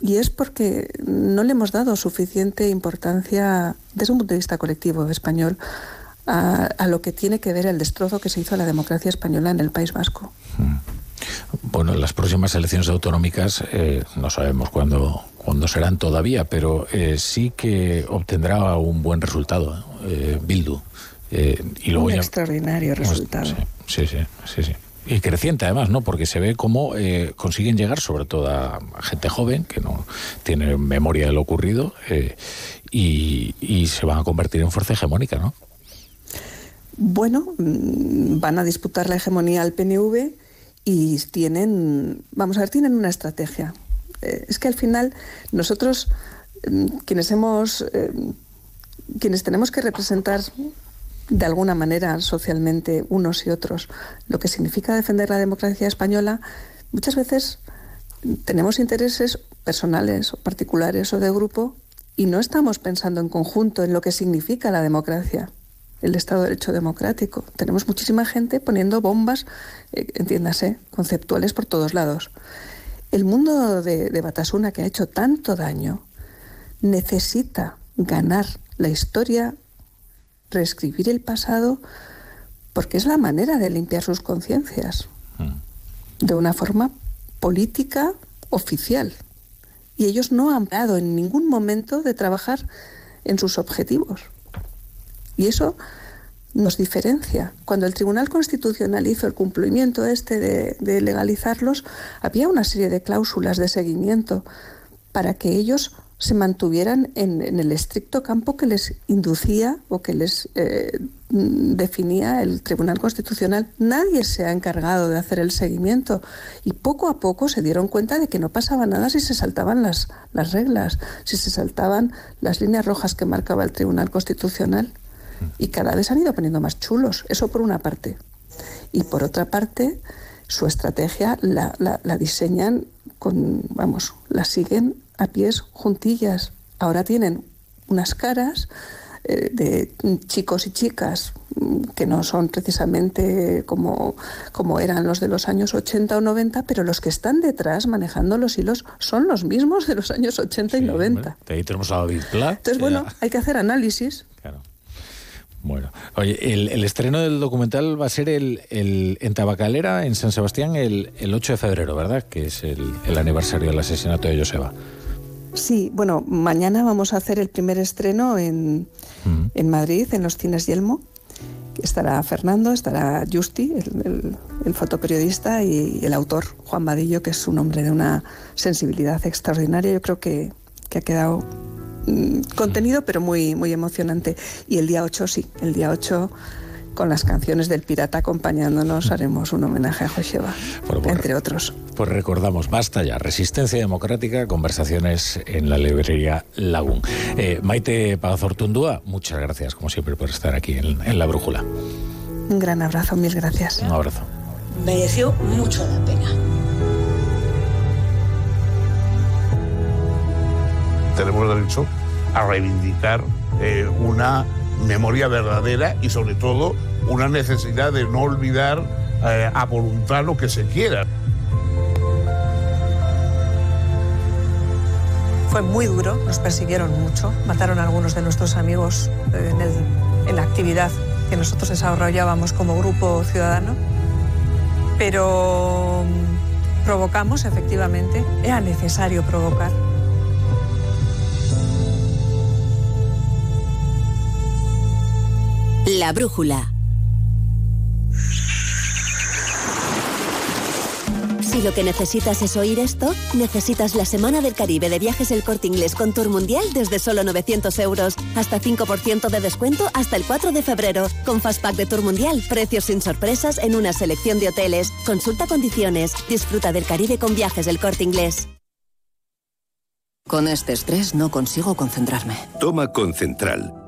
Y, es porque no le hemos dado suficiente importancia desde un punto de vista colectivo español a, lo que tiene que ver el destrozo que se hizo a la democracia española en el País Vasco. Mm. Bueno, las próximas elecciones autonómicas eh, no sabemos cuándo, cuándo serán todavía, pero eh, sí que obtendrá un buen resultado eh, Bildu. Y luego un extraordinario pues, resultado. Sí, sí, sí, sí, Y creciente además, ¿no? Porque se ve cómo consiguen llegar, sobre todo a gente joven que no tiene memoria de lo ocurrido, y, y se van a convertir en fuerza hegemónica, ¿no? Bueno, mm, van a disputar la hegemonía al PNV y tienen, vamos a ver, tienen una estrategia. Eh, es que al final nosotros, mm, quienes hemos, eh, quienes tenemos que representar de alguna manera socialmente unos y otros lo que significa defender la democracia española, muchas veces tenemos intereses personales o particulares o de grupo y no estamos pensando en conjunto en lo que significa la democracia el Estado de Derecho democrático. Tenemos muchísima gente poniendo bombas, eh, entiéndase, conceptuales por todos lados. El mundo de, de Batasuna, que ha hecho tanto daño, necesita ganar la historia, reescribir el pasado, porque es la manera de limpiar sus conciencias, mm. de una forma política oficial. Y ellos no han parado en ningún momento de trabajar en sus objetivos. Y eso nos diferencia. Cuando el Tribunal Constitucional hizo el cumplimiento este de, legalizarlos, había una serie de cláusulas de seguimiento para que ellos se mantuvieran en, el estricto campo que les inducía o que les eh, definía el Tribunal Constitucional. Nadie se ha encargado de hacer el seguimiento y poco a poco se dieron cuenta de que no pasaba nada si se saltaban las, las reglas, si se saltaban las líneas rojas que marcaba el Tribunal Constitucional y cada vez han ido poniendo más chulos. Eso por una parte. Y por otra parte, su estrategia la, la, diseñan con, vamos, la siguen a pies juntillas. Ahora tienen unas caras eh, de chicos y chicas mm, que no son precisamente como, como eran los de los años 80 o 90, pero los que están detrás manejando los hilos son los mismos de los años 80 y 90. ahí tenemos a David Entonces, bueno, hay que hacer análisis. Claro. Bueno, oye, el, estreno del documental va a ser el, en Tabacalera, en San Sebastián, el, 8 de febrero, ¿verdad? Que es el, aniversario del asesinato de Joseba. Sí, bueno, mañana vamos a hacer el primer estreno en, Madrid, en los cines Yelmo. Estará Fernando, estará Justi, el, fotoperiodista, y el autor, Juan Vadillo, que es un hombre de una sensibilidad extraordinaria. Yo creo que, que ha quedado Mm, contenido, pero muy, muy emocionante. Y el día 8, sí, el día 8 con las canciones del pirata acompañándonos haremos un homenaje a Joseba, entre otros. Pues recordamos, basta ya, Resistencia Democrática, conversaciones en la librería Lagún. Eh, Maite Pazortundúa, muchas gracias como siempre por estar aquí en, en La Brújula. Un gran abrazo, mil gracias. Un abrazo. Mereció mucho la pena. tenemos derecho a reivindicar eh, una memoria verdadera y sobre todo una necesidad de no olvidar eh, a voluntad lo que se quiera. Fue muy duro, nos persiguieron mucho, mataron a algunos de nuestros amigos eh, en, en la actividad que nosotros desarrollábamos como grupo ciudadano, pero mm, provocamos efectivamente, era necesario provocar La brújula. Si lo que necesitas es oír esto, necesitas la Semana del Caribe de Viajes El Corte Inglés con Tour Mundial desde solo 900 euros. Hasta 5% de descuento hasta el 4 de febrero. Con Fastpack de Tour Mundial, precios sin sorpresas en una selección de hoteles. Consulta condiciones. Disfruta del Caribe con Viajes El Corte Inglés. Con este estrés no consigo concentrarme. Toma Concentral.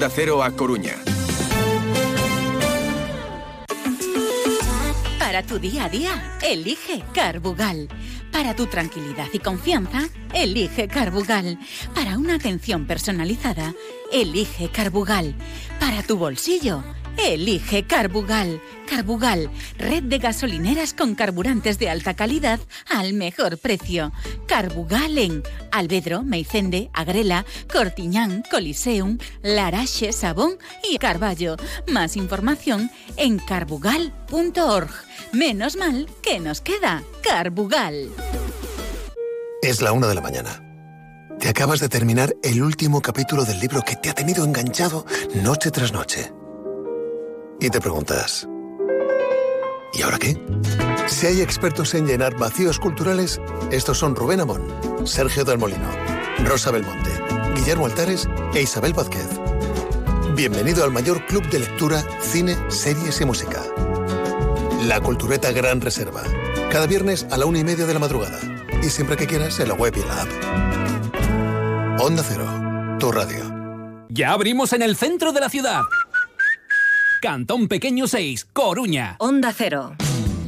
Onda Cero a Coruña. Para tu día a día, elige Carbugal. Para tu tranquilidad y confianza, elige Carbugal. Para una atención personalizada, elige Carbugal. Para tu bolsillo, Elige Carbugal. Carbugal, red de gasolineras con carburantes de alta calidad al mejor precio. Carbugal en Albedro, Meicende, Agrela, Cortiñán, Coliseum, Larache, Sabón y Carballo. Más información en carbugal.org. Menos mal que nos queda Carbugal. Es la una de la mañana. Te acabas de terminar el último capítulo del libro que te ha tenido enganchado noche tras noche. Y te preguntas, ¿y ahora qué? Si hay expertos en llenar vacíos culturales, estos son Rubén Amón, Sergio del Molino, Rosa Belmonte, Guillermo Altares e Isabel Vázquez. Bienvenido al mayor club de lectura, cine, series y música. La Cultureta Gran Reserva. Cada viernes a la una y media de la madrugada. Y siempre que quieras en la web y la app. Onda Cero, tu radio. Ya abrimos en el centro de la ciudad. Cantón Pequeño 6, Coruña. Onda Cero.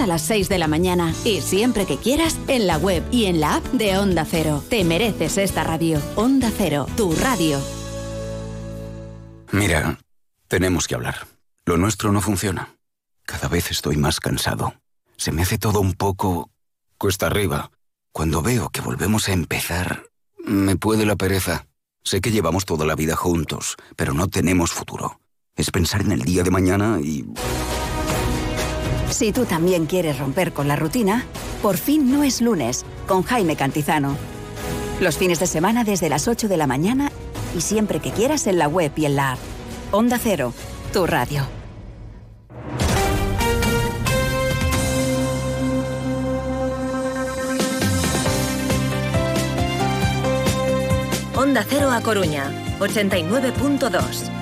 a las 6 de la mañana. Y siempre que quieras, en la web y en la app de Onda Cero. Te mereces esta radio. Onda Cero, tu radio. Mira, tenemos que hablar. Lo nuestro no funciona. Cada vez estoy más cansado. Se me hace todo un poco cuesta arriba. Cuando veo que volvemos a empezar, me puede la pereza. Sé que llevamos toda la vida juntos, pero no tenemos futuro. Es pensar en el día de mañana y... Si tú también quieres romper con la rutina, por fin no es lunes, con Jaime Cantizano. Los fines de semana desde las 8 de la mañana y siempre que quieras en la web y en la app. Onda Cero, tu radio. Onda Cero a Coruña, 89.2.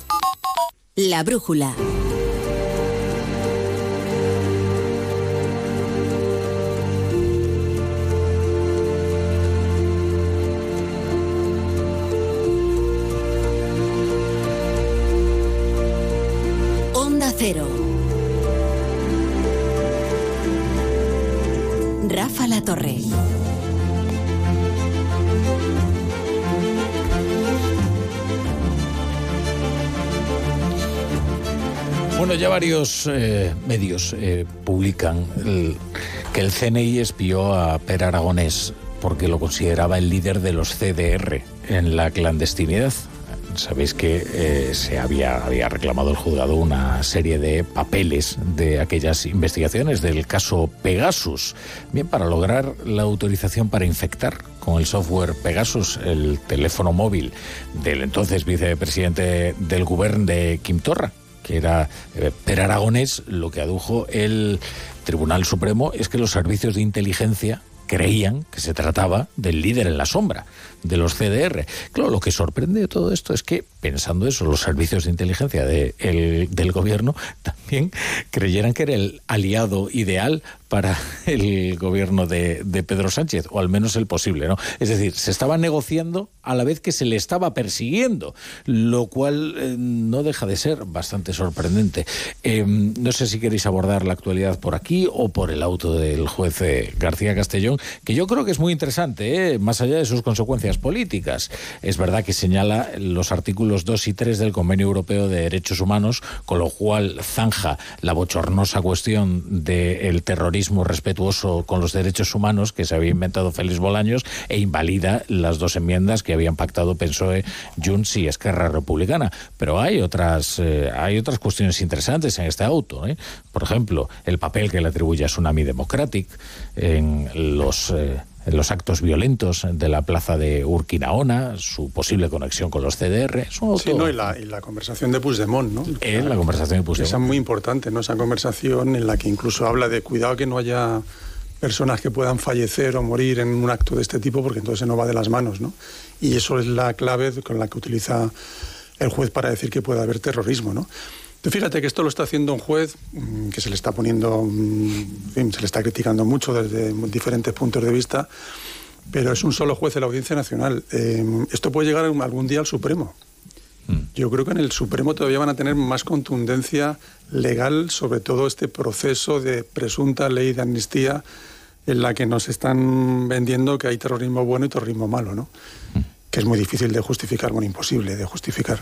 La brújula. Varios eh, medios eh, publican que el CNI espió a Per Aragonés porque lo consideraba el líder de los CDR en la clandestinidad. Sabéis que eh, se había, había reclamado el juzgado una serie de papeles de aquellas investigaciones del caso Pegasus. Bien, para lograr la autorización para infectar con el software Pegasus el teléfono móvil del entonces vicepresidente del gobierno de Kim Torra, que era eh, Per lo que adujo el Tribunal Supremo es que los servicios de inteligencia creían que se trataba del líder en la sombra de los CDR. Claro, lo que sorprende de todo esto es que, pensando eso, los servicios de inteligencia de el- del gobierno también creyeran que era el aliado ideal para el gobierno de, de Pedro Sánchez, o al menos el posible, ¿no? Es decir, se estaba negociando a la vez que se le estaba persiguiendo, lo cual eh, no deja de ser bastante sorprendente. Eh, no sé si queréis abordar la actualidad por aquí o por el auto del juez eh, García Castellón, que yo creo que es muy interesante, ¿eh? más allá de sus consecuencias políticas. Es verdad que señala los artículos 2 y 3 del Convenio Europeo de Derechos Humanos, con lo cual zanja la bochornosa cuestión del terrorismo respetuoso con los derechos humanos que se había inventado Félix Bolaños e invalida las dos enmiendas que habían pactado PSOE, Junts y Esquerra Republicana. Pero hay otras, eh, hay otras cuestiones interesantes en este auto. ¿eh? Por ejemplo, el papel que le atribuye a Tsunami Democratic en los... eh, los actos violentos de la plaza de Urquinaona, su posible conexión con los CDR. Sí, auto- no, y la, y la conversación de Puigdemont, ¿no? Eh, la conversación de Puigdemont. Esa es muy importante, ¿no? Esa conversación en la que incluso habla de cuidado que no haya personas que puedan fallecer o morir en un acto de este tipo, porque entonces se nos va de las manos, ¿no? Y eso es la clave con la que utiliza el juez para decir que puede haber terrorismo, ¿no? Fíjate que esto lo está haciendo un juez mm, que se le está poniendo, mm, se le está criticando mucho desde diferentes puntos de vista, pero es un solo juez de la Audiencia Nacional. Eh, esto puede llegar algún día al Supremo. Yo creo que en el Supremo todavía van a tener más contundencia legal sobre todo este proceso de presunta ley de amnistía en la que nos están vendiendo que hay terrorismo bueno y terrorismo malo, ¿no? Que es muy difícil de justificar, bueno, imposible de justificar.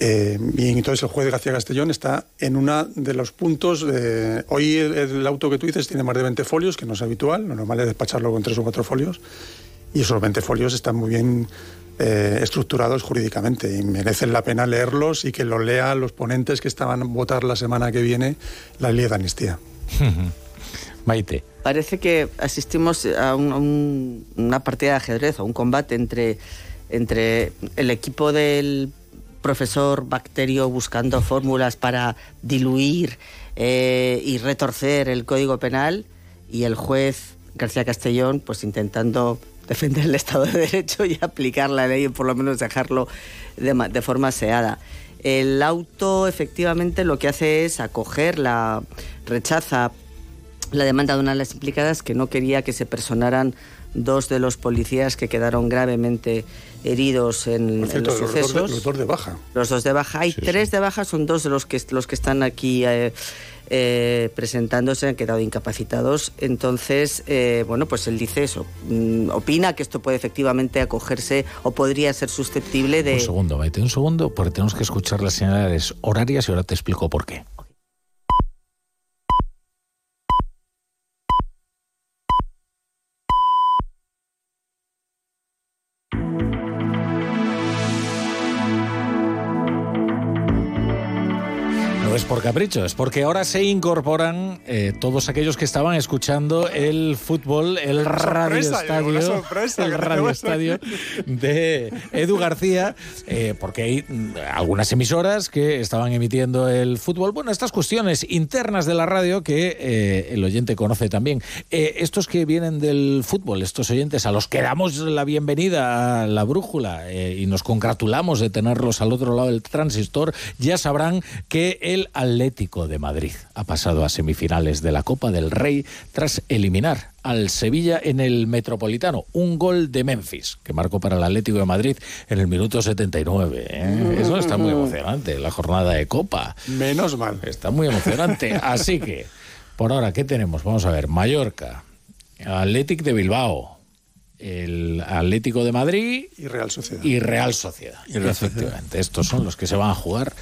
Eh, y entonces el juez García Castellón está en uno de los puntos. de- hoy el, el auto que tú dices tiene más de 20 folios, que no es habitual. Lo normal es despacharlo con tres o cuatro folios. Y esos 20 folios están muy bien eh, estructurados jurídicamente y merecen la pena leerlos y que lo lean los ponentes que estaban a votar la semana que viene la ley de amnistía. Maite. Parece que asistimos a, un- a un- una partida de ajedrez, a un combate entre, entre el equipo del profesor Bacterio buscando fórmulas para diluir eh, y retorcer el Código Penal y el juez García Castellón pues intentando defender el Estado de Derecho y aplicar la ley, o por lo menos dejarlo de, de forma aseada. El auto efectivamente lo que hace es acoger la rechaza la demanda de una de las implicadas que no quería que se personaran dos de los policías que quedaron gravemente heridos en, Por en cierto, los los, dos de, sucesos. los dos de baja. Los dos de baja. Hay tres de baja, son dos de los que, los que están aquí eh, eh, presentándose, han quedado incapacitados. Entonces, eh, bueno, pues él dice eso. mm, opina que esto puede efectivamente acogerse o podría ser susceptible de... Un segundo, Maite, un segundo, porque tenemos que escuchar las señales horarias y ahora te explico por qué. No es por capricho, es porque ahora se incorporan eh, todos aquellos que estaban escuchando el fútbol, el radio estadio, el radio estadio de Edu García, eh, porque hay mm, algunas emisoras que estaban emitiendo el fútbol. Bueno, estas cuestiones internas de la radio que eh, el oyente conoce también. estos que vienen del fútbol, estos oyentes a los que damos la bienvenida a la brújula y nos congratulamos de tenerlos al otro lado del transistor, ya sabrán que el Atlético de Madrid ha pasado a semifinales de la Copa del Rey tras eliminar al Sevilla en el Metropolitano. Un gol de Memphis que marcó para el Atlético de Madrid en el minuto 79. ¿eh? Eso está muy emocionante, la jornada de Copa. Menos mal. Está muy emocionante. Así que, por ahora, ¿qué tenemos? Vamos a ver, Mallorca, Atlético de Bilbao, el Atlético de Madrid y Real Sociedad. Y Real Sociedad. Efectivamente, estos son los que se van a jugar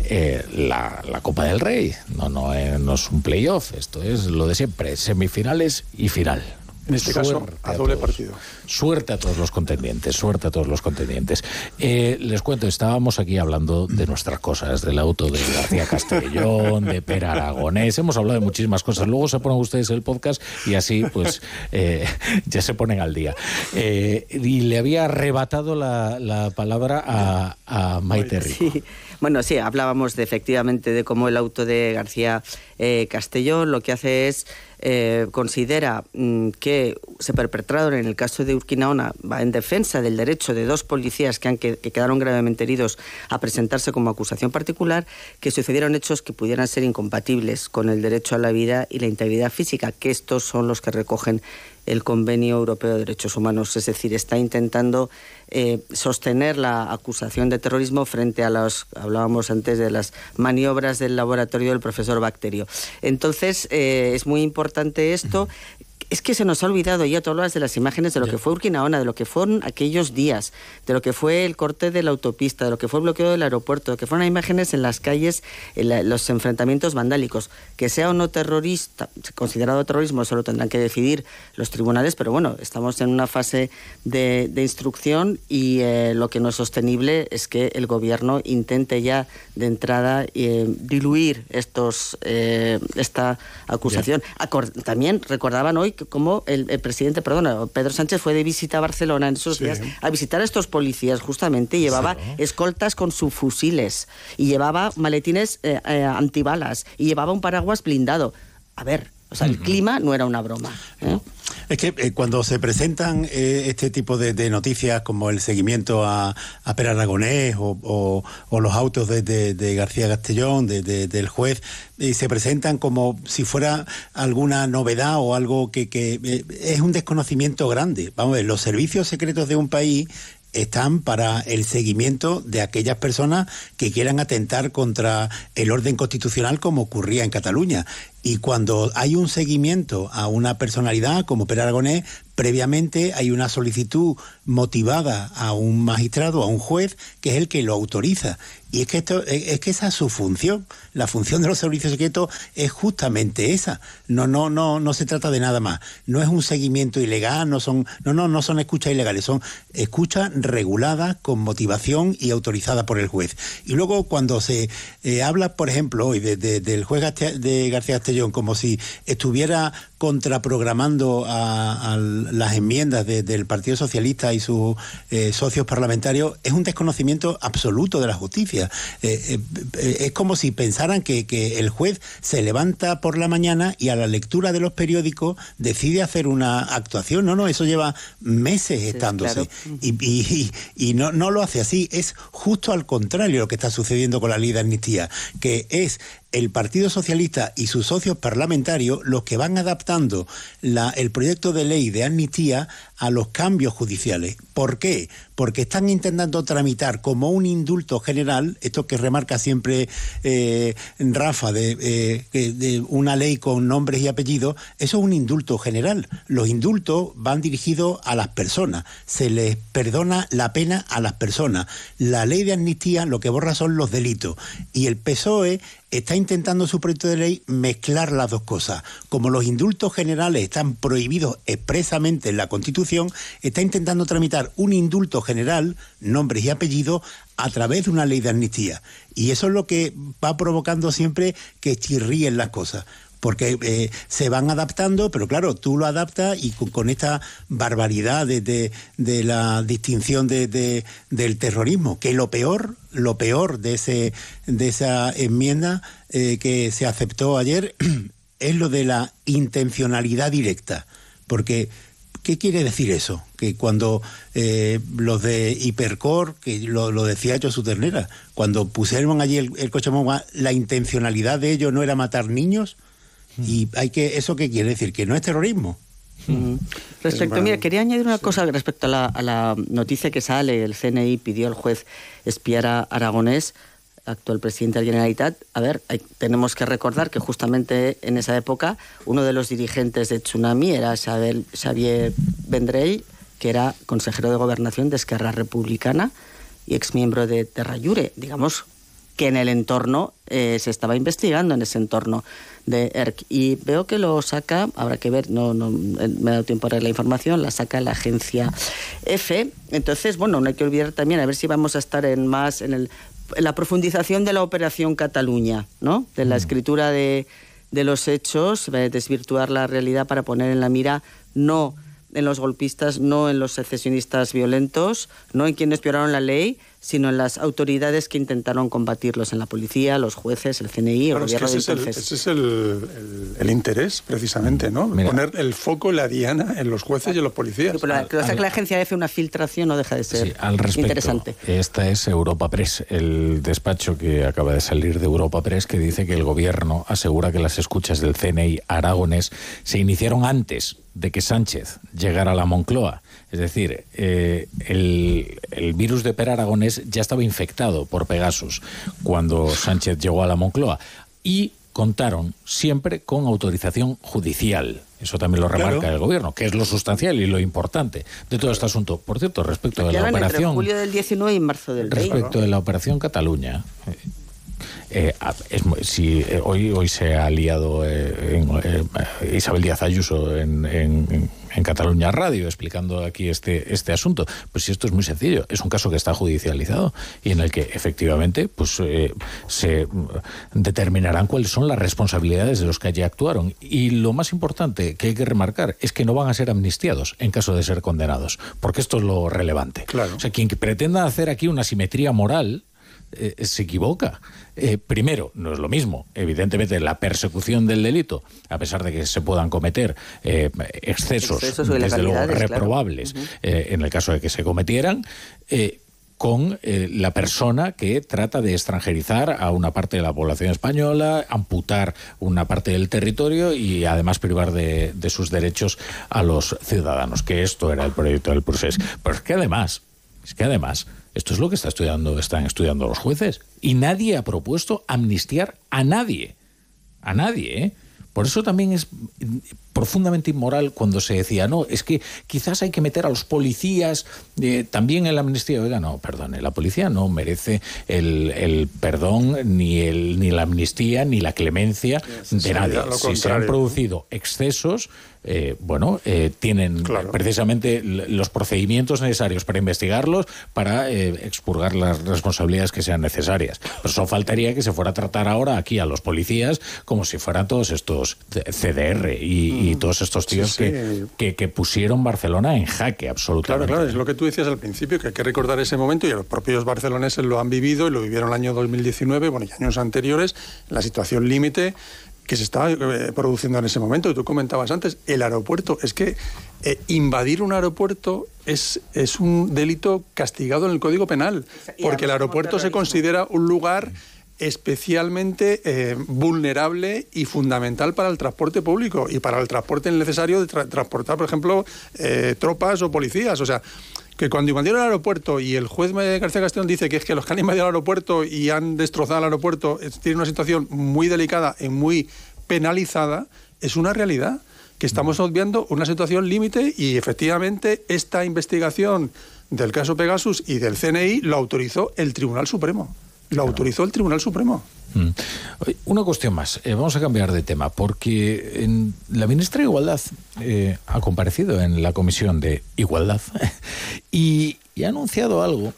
eh, la, la, Copa del Rey. No, no, eh, no es un playoff, esto es lo de siempre, semifinales y final. En este caso, a doble partido. Suerte a todos los contendientes, suerte a todos los contendientes. Eh, les cuento, estábamos aquí hablando de nuestras cosas, del auto de García Castellón, de Pera Aragonés, hemos hablado de muchísimas cosas. Luego se ponen ustedes el podcast y así pues eh, ya se ponen al día. Eh, y le había arrebatado la, palabra a, a Maite Rico. Bueno, sí, hablábamos de, efectivamente de cómo el auto de García Castellón lo que hace es eh, considera mm, que se perpetraron en el caso de Urquinaona en defensa del derecho de dos policías que, han, que, quedaron gravemente heridos a presentarse como acusación particular, que sucedieron hechos que pudieran ser incompatibles con el derecho a la vida y la integridad física, que estos son los que recogen el Convenio Europeo de Derechos Humanos. Es decir, está intentando eh, sostener la acusación de terrorismo frente a las, hablábamos antes de las maniobras del laboratorio del profesor Bacterio. Entonces, eh, es muy importante esto es que se nos ha olvidado ya todas de las imágenes de lo que fue Urquinaona, de lo que fueron aquellos días, de lo que fue el corte de la autopista, de lo que fue el bloqueo del aeropuerto, de lo que fueron imágenes en las calles, en los enfrentamientos vandálicos. Que sea o no terrorista, considerado terrorismo, eso lo tendrán que decidir los tribunales, pero bueno, estamos en una fase de, instrucción y eh, lo que no es sostenible es que el gobierno intente ya de entrada eh, diluir estos, eh, esta acusación. También recordaban hoy como el, presidente, perdón, Pedro Sánchez fue de visita a Barcelona en esos días a visitar a estos policías justamente, llevaba escoltas con sus fusiles y llevaba maletines eh, eh, antibalas y llevaba un paraguas blindado. A ver, o sea, el clima no era una broma. ¿eh? Es que eh, cuando se presentan eh, este tipo de, noticias como el seguimiento a, a Aragonés o, los autos de, García Castellón, del juez, se presentan como si fuera alguna novedad o algo que, que es un desconocimiento grande. Vamos a ver, los servicios secretos de un país están para el seguimiento de aquellas personas que quieran atentar contra el orden constitucional como ocurría en Cataluña. Y cuando hay un seguimiento a una personalidad como Per Aragonés, previamente hay una solicitud motivada a un magistrado, a un juez, que es el que lo autoriza. Y es que esto, es que esa es su función. La función de los servicios secretos es justamente esa. No, no, no, no se trata de nada más. No es un seguimiento ilegal, no son, no, no, no son escuchas ilegales, son escuchas reguladas con motivación y autorizadas por el juez. Y luego cuando se eh, habla, por ejemplo, hoy del juez de García Como si estuviera contraprogramando a, las enmiendas del Partido Socialista y sus eh, socios parlamentarios, es un desconocimiento absoluto de la justicia. Eh, eh, es como si pensaran que, el juez se levanta por la mañana y a la lectura de los periódicos decide hacer una actuación. No, no, eso lleva meses estándose. Y, y, no, no lo hace así. Es justo al contrario lo que está sucediendo con la ley de amnistía, que es el Partido Socialista y sus socios parlamentarios los que van el proyecto de ley de amnistía a los cambios judiciales. ¿Por qué? Porque están intentando tramitar como un indulto general, esto que remarca siempre eh, Rafa, de, eh, de, una ley con nombres y apellidos, eso es un indulto general. Los indultos van dirigidos a las personas, se les perdona la pena a las personas. La ley de amnistía lo que borra son los delitos. Y el PSOE está intentando su proyecto de ley mezclar las dos cosas. Como los indultos generales están prohibidos expresamente en la Constitución, Está intentando tramitar un indulto general, nombres y apellidos, a través de una ley de amnistía. Y eso es lo que va provocando siempre que chirríen las cosas porque eh, se van adaptando, pero claro, tú lo adaptas y con, esta barbaridad de, la distinción de, del terrorismo, que lo peor, lo peor de, ese, de esa enmienda eh, que se aceptó ayer es lo de la intencionalidad directa, porque ¿Qué quiere decir eso? Que cuando eh, los de Hipercor, que lo, decía hecho su ternera, cuando pusieron allí el, el coche la intencionalidad de ellos no era matar niños, y hay que, ¿eso qué quiere decir? Que no es terrorismo. Respecto, mira, quería añadir una cosa respecto a la, a la, noticia que sale. El CNI pidió al juez espiar a Aragonés, actual presidente de Generalitat. A ver, tenemos que recordar que justamente en esa época uno de los dirigentes de Tsunami era Xavier Vendrell, que era consejero de gobernación de Esquerra Republicana y exmiembro de Terrayure. Digamos que en el entorno eh, se estaba investigando en ese entorno de ERC. Y veo que lo saca, habrá que ver, no, no me ha dado tiempo a leer la información, la saca la agencia F. Entonces, bueno, no hay que olvidar también, a ver si vamos a estar en más en, el, la profundización de la operación Cataluña, ¿no? De la mm. escritura de, de los hechos, desvirtuar la realidad para poner en la mira no en los golpistas, no en los secesionistas violentos, no en quienes violaron la ley, sino en las autoridades que intentaron combatirlos, en la policía, los jueces, el CNI, el gobierno ese de Es ese es el, interés, precisamente, ¿no? Poner el foco, la diana, en los jueces y en los policías. pero la, que la agencia hace una filtración no deja de ser al respecto, interesante. Esta es Europa Press, el despacho que acaba de salir de Europa Press, que dice que el gobierno asegura que las escuchas del CNI aragones se iniciaron antes de que Sánchez llegara a la Moncloa es decir, eh, el, virus de Per Aragonés ya estaba infectado por Pegasus cuando Sánchez llegó a la Moncloa y contaron siempre con autorización judicial. Eso también lo remarca el gobierno, que es lo sustancial y lo importante de todo este asunto. Por cierto, respecto de la operación. julio del 19 y marzo del 20. Respecto de la operación Cataluña. Eh, si eh, hoy hoy se ha liado Isabel Díaz Ayuso en, en Cataluña Radio explicando aquí este, este asunto. Pues si esto es muy sencillo, es un caso que está judicializado y en el que efectivamente pues eh, se determinarán cuáles son las responsabilidades de los que allí actuaron. Y lo más importante que hay que remarcar es que no van a ser amnistiados en caso de ser condenados, porque esto es lo relevante. Claro. O sea, quien pretenda hacer aquí una simetría moral eh, se equivoca. Eh, primero, no es lo mismo, evidentemente, la persecución del delito, a pesar de que se puedan cometer eh, excesos, desde luego reprobables, en el caso de que se cometieran, con la persona que trata de extranjerizar a una parte de la población española, amputar una parte del territorio y además privar de, de sus derechos a los ciudadanos, que esto era el proyecto del procés. Pero es que además, es que además esto es lo que está estudiando, están estudiando los jueces. Y nadie ha propuesto amnistiar a nadie. A nadie, ¿eh? Por eso también es profundamente inmoral cuando se decía, no, es que quizás hay que meter a los policías eh, también en la amnistía. Oiga, no, perdone, la policía no merece el, perdón, ni, el, ni la amnistía, ni la clemencia de nadie. Si se han producido excesos, eh, bueno, eh, tienen precisamente los procedimientos necesarios para investigarlos, para expurgar las responsabilidades que sean necesarias. Pero eso faltaría que se fuera a tratar ahora aquí a los policías como si fueran todos estos CDR y, y todos estos tíos Que, que, pusieron Barcelona en jaque absolutamente. Claro, claro, es lo que tú decías al principio, que hay que recordar ese momento y los propios barceloneses lo han vivido y lo vivieron el año 2019, bueno, y años anteriores, la situación límite que se estaba eh, produciendo en ese momento. Tú comentabas antes, el aeropuerto. Es que eh, invadir un aeropuerto es, es un delito castigado en el Código Penal, porque el aeropuerto se considera un lugar especialmente eh, vulnerable y fundamental para el transporte público y para el transporte necesario de transportar, por ejemplo, eh, tropas o policías. O sea, que cuando invadieron el aeropuerto y el juez García Castellón dice que es que los que han invadido el aeropuerto y han destrozado el aeropuerto tienen una situación muy delicada y muy penalizada, es una realidad que estamos obviando una situación límite y efectivamente esta investigación del caso Pegasus y del CNI lo autorizó el Tribunal Supremo. Lo autorizó el Tribunal Supremo. Mm. Una cuestión más, eh, vamos a cambiar de tema, porque en, la ministra de Igualdad eh, ha comparecido en la Comisión de Igualdad y, y ha anunciado algo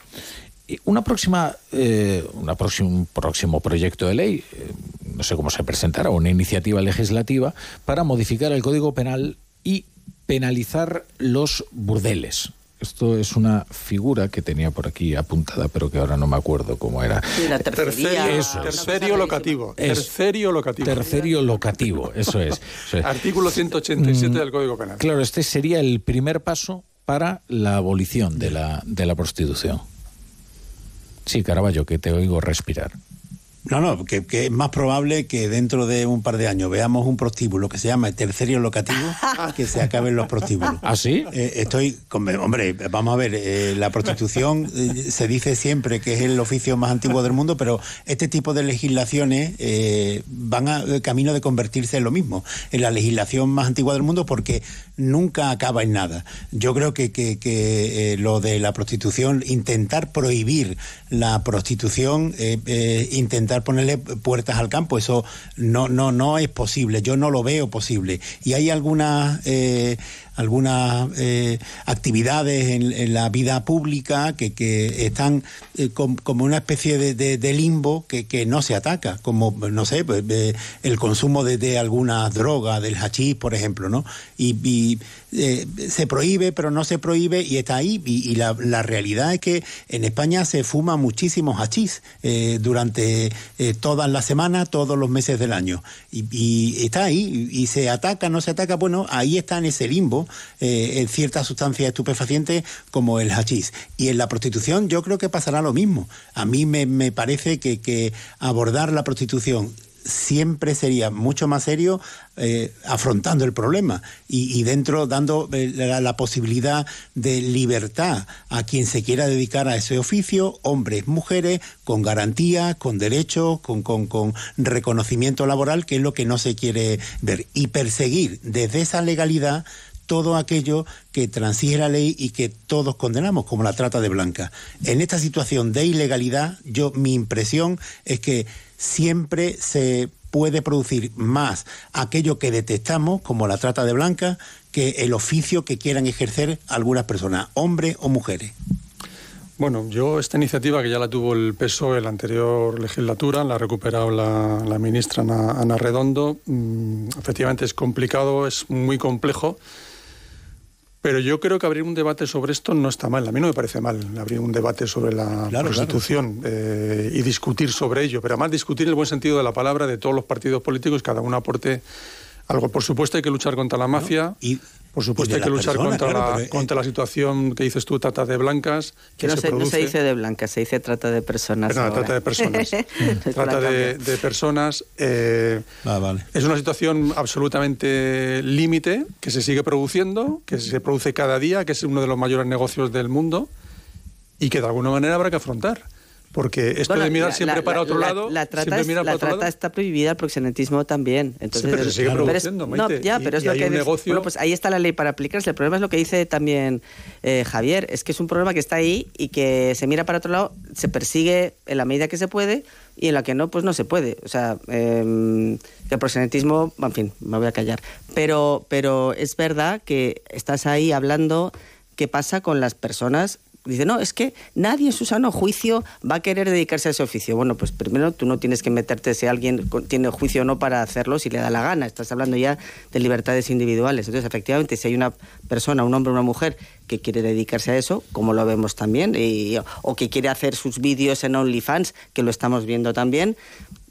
una próxima, eh, una próximo, un próximo proyecto de ley, eh, no sé cómo se presentará, una iniciativa legislativa para modificar el Código Penal y penalizar los burdeles. Esto es una figura que tenía por aquí apuntada, pero que ahora no me acuerdo cómo era. tercerio, eso tercerio locativo. tercerio locativo. Tercerio locativo, eso es. Artículo 187 del Código Penal. Claro, este sería el primer paso para la abolición de la, de la prostitución. Sí, Caraballo, que te oigo respirar. No, no, que, es más probable que dentro de un par de años veamos un prostíbulo que se llama el tercerio locativo que se acaben los prostíbulos. ¿Ah, sí? Eh, estoy, con, hombre, vamos a ver, eh, la prostitución eh, se dice siempre que es el oficio más antiguo del mundo, pero este tipo de legislaciones van a camino de convertirse en lo mismo, en la legislación más antigua del mundo porque nunca acaba en nada. Yo creo que, que lo de la prostitución, intentar prohibir la prostitución, intentar ponerle puertas al campo. Eso no, no, no es posible. Yo no lo veo posible. Y hay algunas eh, algunas eh, actividades en, la vida pública que, que están eh, como una especie de, limbo que, que, no se ataca, como, no sé, pues, el consumo de, de, alguna droga, del hachís, por ejemplo, ¿no? Y, eh, se prohíbe, pero no se prohíbe y está ahí. Y, la, la, realidad es que en España se fuma muchísimo hachís durante todas las semanas, todos los meses del año. Y, está ahí, y se ataca, no se ataca, bueno, ahí está en ese limbo eh, ciertas sustancias estupefacientes como el hachís. Y en la prostitución yo creo que pasará lo mismo. A mí me, parece que, abordar la prostitución siempre sería mucho más serio eh, afrontando el problema y, dentro dando eh, la, posibilidad de libertad a quien se quiera dedicar a ese oficio, hombres, mujeres, con garantía, con derechos, con, con reconocimiento laboral, que es lo que no se quiere ver. Y perseguir desde esa legalidad todo aquello que transige la ley y que todos condenamos, como la trata de blanca. En esta situación de ilegalidad, yo mi impresión es que siempre se puede producir más aquello que detestamos, como la trata de blanca, que el oficio que quieran ejercer algunas personas, hombres o mujeres. Bueno, yo esta iniciativa que ya la tuvo el PSOE en la anterior legislatura, la ha recuperado la, ministra Ana, Redondo, mm, efectivamente es complicado, es muy complejo pero yo creo que abrir un debate sobre esto no está mal. A mí no me parece mal abrir un debate sobre la prostitución eh, y discutir sobre ello. Pero además discutir el buen sentido de la palabra de todos los partidos políticos, cada uno aporte algo. Por supuesto hay que luchar contra la mafia. Y por supuesto hay que luchar contra, la, contra la situación que dices tú, trata de blancas. Que, no, se, no, se, dice de blancas, se dice trata de personas. No, trata de personas. trata de, personas. Eh, ah, es una situación absolutamente límite que se sigue produciendo, que se produce cada día, que es uno de los mayores negocios del mundo y que de alguna manera habrá que afrontar. Porque esto de mirar siempre para otro lado. La trata, está prohibida, el proxenetismo también. Entonces, sí, pero se sigue produciendo, no, ya, pero es lo que. Negocio... Bueno, pues ahí está la ley para aplicarse. El problema es lo que dice también eh, Javier: es que es un problema que está ahí y que se mira para otro lado, se persigue en la medida que se puede y en la que no, pues no se puede. O sea, eh, el proxenetismo, en fin, me voy a callar. Pero, pero es verdad que estás ahí hablando qué pasa con las personas dice, no, es que nadie en su sano juicio va a querer dedicarse a ese oficio. Bueno, pues primero tú no tienes que meterte si alguien tiene juicio o no para hacerlo si le da la gana. Estás hablando ya de libertades individuales. Entonces, efectivamente, si hay una persona, un hombre o una mujer que quiere dedicarse a eso, como lo vemos también, o que quiere hacer sus vídeos en OnlyFans, que lo estamos viendo también,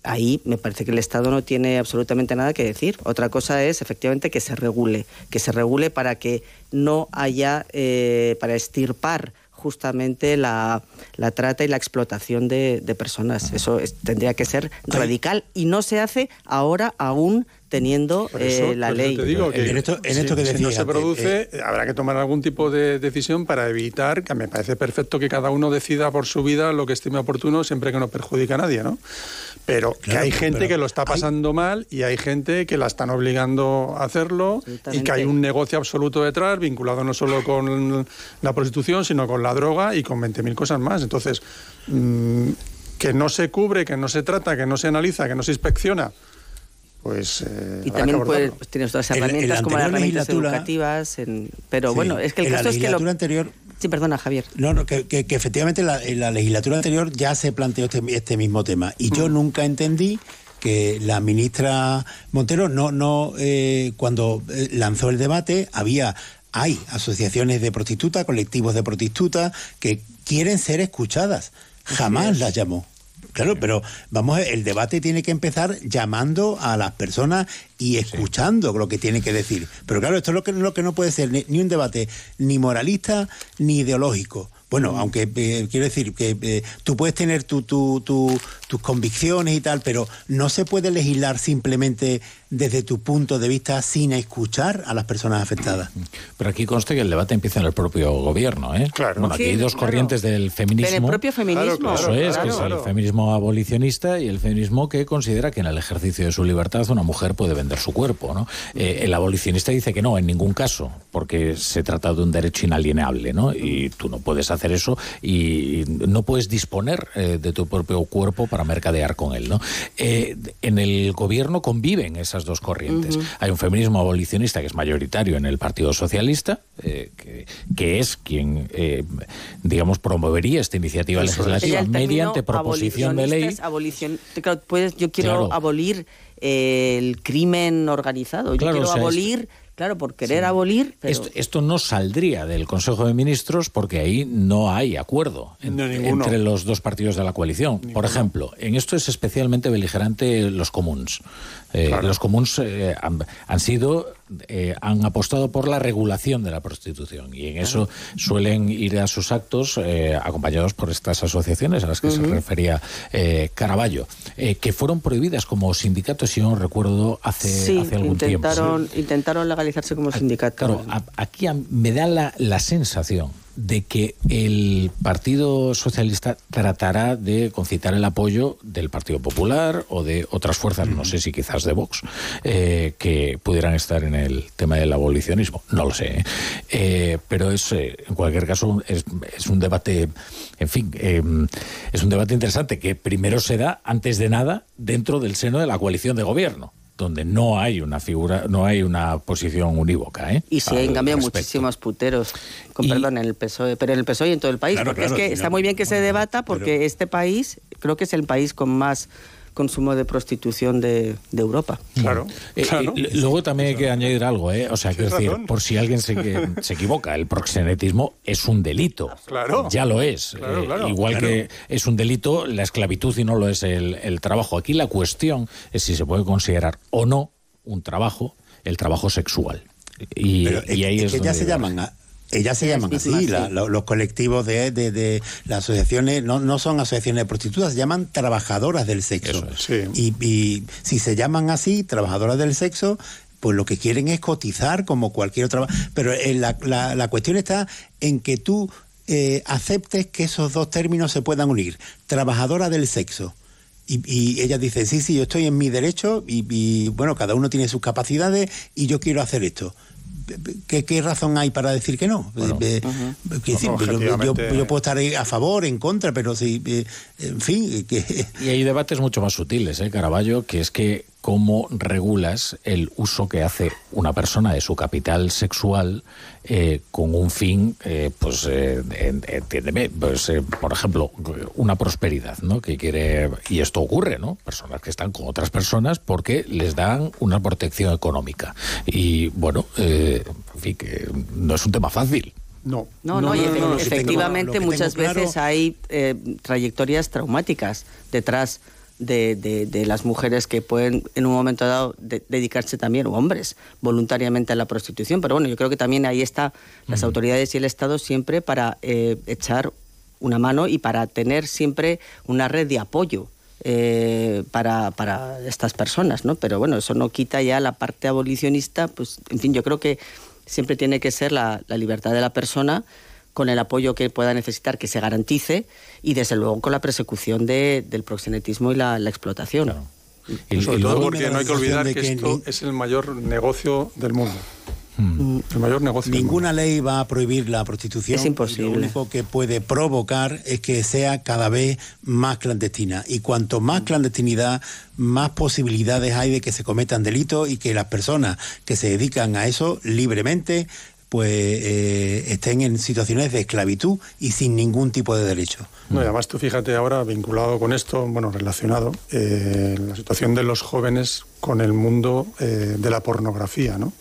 ahí me parece que el Estado no tiene absolutamente nada que decir. Otra cosa es efectivamente que se regule, que se regule para que no haya, eh, para estirpar justamente la, la trata y la explotación de, de personas. Eso tendría que ser radical y no se hace ahora aún teniendo eh, la ley. Te digo que, en esto, que si no se produce, eh, habrá que tomar algún tipo de decisión para evitar, que me parece perfecto que cada uno decida por su vida lo que estime oportuno, siempre que no perjudique a nadie, ¿no? Pero que hay gente que lo está pasando mal y hay gente que la están obligando a hacerlo y que hay un negocio absoluto detrás, vinculado no solo con la prostitución, sino con la droga y con 20.000 cosas más. Entonces, mm, que no se cubre, que no se trata, que no se analiza, que no se inspecciona, pues eh, y también pues, tienes otras herramientas como las herramientas educativas en, pero bueno es que el caso es que lo anterior sí perdona Javier. No, no que, que, efectivamente la, en la legislatura anterior ya se planteó este, este mismo tema. Y yo mm. nunca entendí que la ministra Montero no no eh, cuando eh, lanzó el debate había hay asociaciones de prostitutas colectivos de prostitutas que quieren ser escuchadas. Jamás las llamó Claro, pero vamos, el debate tiene que empezar llamando a las personas y escuchando lo que tiene que decir. Pero claro, esto es lo que, lo que no puede ser ni, un debate ni moralista ni ideológico. Bueno, mm. aunque eh, quiero decir que eh, tú puedes tener tu, tu, tus convicciones y tal, pero no se puede legislar simplemente desde tu punto de vista sin escuchar a las personas afectadas. Pero aquí consta que el debate empieza en el propio gobierno, ¿eh? Claro. Bueno, aquí hay dos corrientes del feminismo. En el propio feminismo. Eso es, que es el feminismo abolicionista y el feminismo que considera que en el ejercicio de su libertad una mujer puede vender su cuerpo, ¿no? Eh, el abolicionista dice que no, en ningún caso, porque se trata de un derecho inalienable, ¿no? Y tú no puedes hacer eso y no puedes disponer eh, de tu propio cuerpo para mercadear con él, ¿no? Eh, en el gobierno conviven esas dos corrientes. Hay un feminismo abolicionista que es mayoritario en el Partido Socialista, eh, que, es quien, eh, digamos, promovería esta iniciativa legislativa mediante proposición de ley. Abolición, puedes, yo quiero abolir el crimen organizado, yo quiero abolir... Claro, por querer abolir. Esto, no saldría del Consejo de Ministros porque ahí no hay acuerdo entre los dos partidos de la coalición. Por ejemplo, en esto es especialmente beligerante los comuns. Eh, los comuns eh, han, sido, eh, han apostado por la regulación de la prostitución y en eso suelen ir a sus actos acompañados por estas asociaciones a las que se refería Caraballo, que fueron prohibidas como sindicatos, si no recuerdo, hace, hace algún tiempo. ¿sí? Intentaron legalizarse como sindicato. Claro, aquí me da la, la sensación de que el Partido Socialista tratará de concitar el apoyo del Partido Popular o de otras fuerzas, no sé si quizás de Vox, eh, que pudieran estar en el tema del abolicionismo. No lo sé. ¿eh? Eh, pero es, en cualquier caso, es, es, un debate, en fin, es un debate interesante que primero se da, antes de nada, dentro del seno de la coalición de gobierno donde no hay una figura, no hay una posición unívoca. ¿eh? Y sí, en cambio, muchísimos puteros, con perdón, en el PSOE, pero en el PSOE y en todo el país. porque es que está muy bien que se debata, porque este país creo que es el país con más consumo de prostitución de, Europa. Claro, eh, eh, luego también hay que añadir algo, ¿eh? O sea, quiero decir, por si alguien se, se, equivoca, el proxenetismo es un delito. Claro. Ya lo es. Eh, igual que es un delito la esclavitud y no lo es el, trabajo. Aquí la cuestión es si se puede considerar o no un trabajo el trabajo sexual. Y, ahí es, que ya se llaman ellas se llaman así, los colectivos de, de, las asociaciones, no, no, son asociaciones de prostitutas, se llaman trabajadoras del sexo. y, si se llaman así, trabajadoras del sexo, pues lo que quieren es cotizar como cualquier otra. Pero eh, la, la, cuestión está en que tú eh, aceptes que esos dos términos se puedan unir. Trabajadora del sexo. Y, y, ella dice, sí, sí, yo estoy en mi derecho y, y, bueno, cada uno tiene sus capacidades y yo quiero hacer esto. ¿Qué, razón hay para decir que no? Eh, eh, yo, puedo estar a favor, en contra, pero sí, eh, en fin. Y hay debates mucho más sutiles, ¿eh, Caraballo? Que es que cómo regulas el uso que hace una persona de su capital sexual eh, con un fin, eh, pues, eh, entiéndeme, pues, por ejemplo, una prosperidad, ¿no? Que quiere, y esto ocurre, ¿no? Personas que están con otras personas porque les dan una protección económica. Y bueno, en fin, que no es un tema fácil. No, no, no, y efectivamente muchas veces hay trayectorias traumáticas detrás de, de, las mujeres que pueden en un momento dado dedicarse también, o hombres, voluntariamente a la prostitución. Pero bueno, yo creo que también ahí está las autoridades y el Estado siempre para eh, echar una mano y para tener siempre una red de apoyo. Eh, para, para estas personas, ¿no? Pero bueno, eso no quita ya la parte abolicionista, pues, en fin, yo creo que siempre tiene que ser la, la libertad de la persona con el apoyo que pueda necesitar que se garantice y desde luego con la persecución de, del proxenetismo y la, explotación. Y, sobre todo porque no hay que olvidar que, esto es el mayor negocio del mundo. Hmm. El mayor negocio. Ninguna ley va a prohibir la prostitución. Es imposible. Lo único que puede provocar es que sea cada vez más clandestina. Y cuanto más clandestinidad, más posibilidades hay de que se cometan delitos y que las personas que se dedican a eso libremente pues eh, estén en situaciones de esclavitud y sin ningún tipo de derecho. No, y además tú fíjate ahora, vinculado con esto, bueno, relacionado, eh, la situación de los jóvenes con el mundo eh, de la pornografía, ¿no?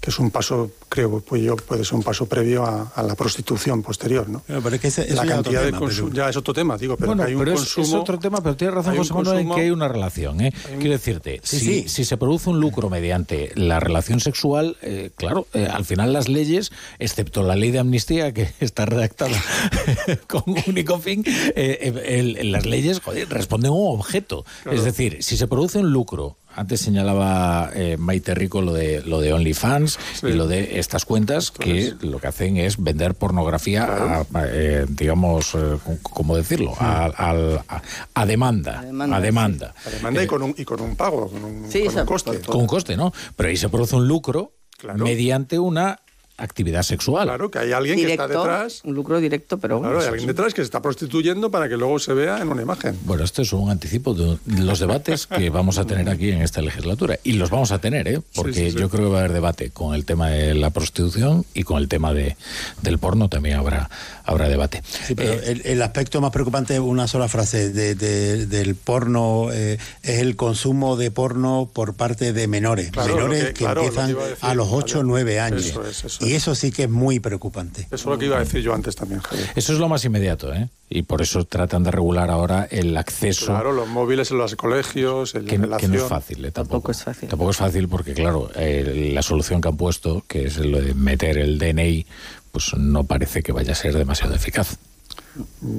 Que es un paso, creo, pues yo puede ser un paso previo a, a la prostitución posterior, ¿no? Pero, es que ese, la cantidad de consumo, ya es otro tema, digo, pero bueno, que hay un pero es, consumo. es otro tema, pero tienes razón, José Manuel, en que hay una relación. ¿eh? hay un- Quiero decirte, Sí, si, sí. si se produce un lucro mediante la relación sexual, eh, claro, eh, al final las leyes, excepto la ley de amnistía, que está redactada con un único fin, eh, eh, el- las leyes joder, responden a un objeto. Claro. Es decir, si se produce un lucro, antes señalaba eh, Maite Rico lo de lo de OnlyFans Sí. y lo de estas cuentas que lo que hacen es vender pornografía, a- a, eh, digamos, eh, ¿cómo decirlo? A, al- a- a demanda. A demanda, A demanda. Y con un, y con un pago, con un, Sí, con eso- un coste. Con un coste, ¿no? Pero ahí se produce un lucro Claro. mediante una actividad sexual. Claro, que hay alguien Directo, que está detrás. un lucro directo, pero Claro, hay alguien detrás que se está prostituyendo para que luego se vea en una imagen. Bueno, esto es un anticipo de los debates que vamos a tener aquí en esta legislatura. Y los vamos a tener, ¿eh? Porque Sí, sí, sí. yo creo que va a haber debate con el tema de la prostitución y con el tema de, del porno también habrá, habrá debate. Sí, pero Eh, el, el aspecto más preocupante es una sola frase de- de- del porno, eh, es el consumo de porno por parte de menores, Claro, menores que, que- claro, lo que empiezan a decir, a los 8 o 9 años. Eso es, eso y es. eso sí que es muy preocupante. Eso es lo que iba a decir yo antes también, Javier. Eso es lo más inmediato, ¿eh? Y por eso tratan de regular ahora el acceso. Claro, los móviles en los colegios, en que, la que no es fácil, ¿eh? tampoco. Tampoco es fácil. Tampoco es fácil porque, claro, eh, la solución que han puesto, que es lo de meter el DNI, pues no parece que vaya a ser demasiado eficaz.